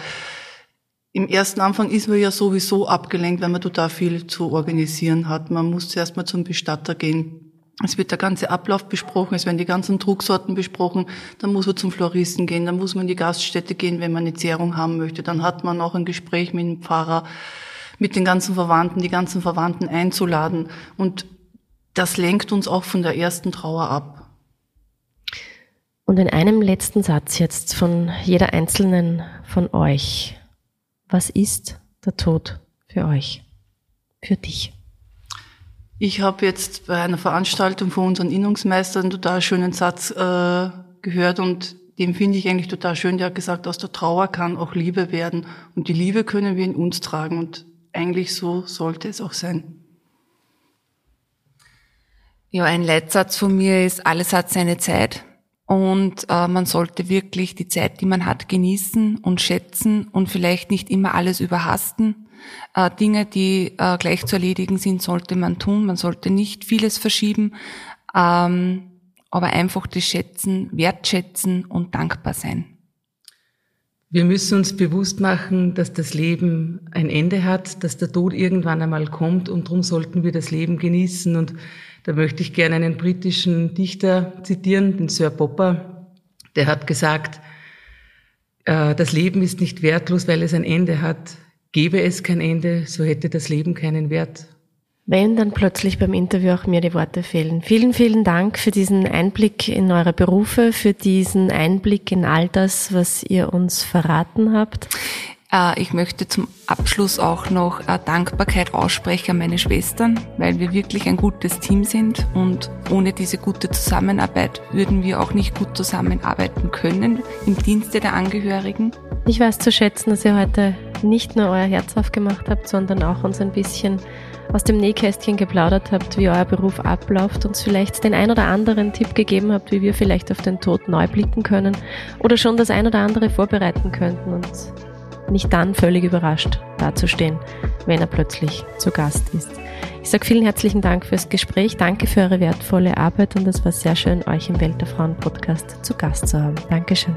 Im ersten Anfang ist man ja sowieso abgelenkt, weil man total viel zu organisieren hat. Man muss zuerst mal zum Bestatter gehen. Es wird der ganze Ablauf besprochen, es werden die ganzen Drucksorten besprochen, dann muss man zum Floristen gehen, dann muss man in die Gaststätte gehen, wenn man eine Zehrung haben möchte, dann hat man auch ein Gespräch mit dem Pfarrer mit den ganzen Verwandten, die ganzen Verwandten einzuladen. Und das lenkt uns auch von der ersten Trauer ab. Und in einem letzten Satz jetzt von jeder einzelnen von euch. Was ist der Tod für euch? Für dich? Ich habe jetzt bei einer Veranstaltung von unseren Innungsmeistern einen total schönen Satz äh, gehört und den finde ich eigentlich total schön. Der hat gesagt, aus der Trauer kann auch Liebe werden und die Liebe können wir in uns tragen und eigentlich so sollte es auch sein. Ja, ein Leitsatz von mir ist, alles hat seine Zeit. Und äh, man sollte wirklich die Zeit, die man hat, genießen und schätzen und vielleicht nicht immer alles überhasten. Äh, Dinge, die äh, gleich zu erledigen sind, sollte man tun. Man sollte nicht vieles verschieben, ähm, aber einfach das Schätzen, wertschätzen und dankbar sein. Wir müssen uns bewusst machen, dass das Leben ein Ende hat, dass der Tod irgendwann einmal kommt und darum sollten wir das Leben genießen. Und da möchte ich gerne einen britischen Dichter zitieren, den Sir Popper. Der hat gesagt, äh, das Leben ist nicht wertlos, weil es ein Ende hat. Gäbe es kein Ende, so hätte das Leben keinen Wert wenn dann plötzlich beim Interview auch mir die Worte fehlen. Vielen, vielen Dank für diesen Einblick in eure Berufe, für diesen Einblick in all das, was ihr uns verraten habt. Äh, ich möchte zum Abschluss auch noch Dankbarkeit aussprechen an meine Schwestern, weil wir wirklich ein gutes Team sind und ohne diese gute Zusammenarbeit würden wir auch nicht gut zusammenarbeiten können im Dienste der Angehörigen. Ich weiß zu schätzen, dass ihr heute nicht nur euer Herz aufgemacht habt, sondern auch uns ein bisschen aus dem Nähkästchen geplaudert habt, wie euer Beruf abläuft, uns vielleicht den ein oder anderen Tipp gegeben habt, wie wir vielleicht auf den Tod neu blicken können oder schon das ein oder andere vorbereiten könnten und nicht dann völlig überrascht dazustehen, wenn er plötzlich zu Gast ist. Ich sage vielen herzlichen Dank fürs Gespräch, danke für eure wertvolle Arbeit und es war sehr schön, euch im Welt der Frauen Podcast zu Gast zu haben. Dankeschön.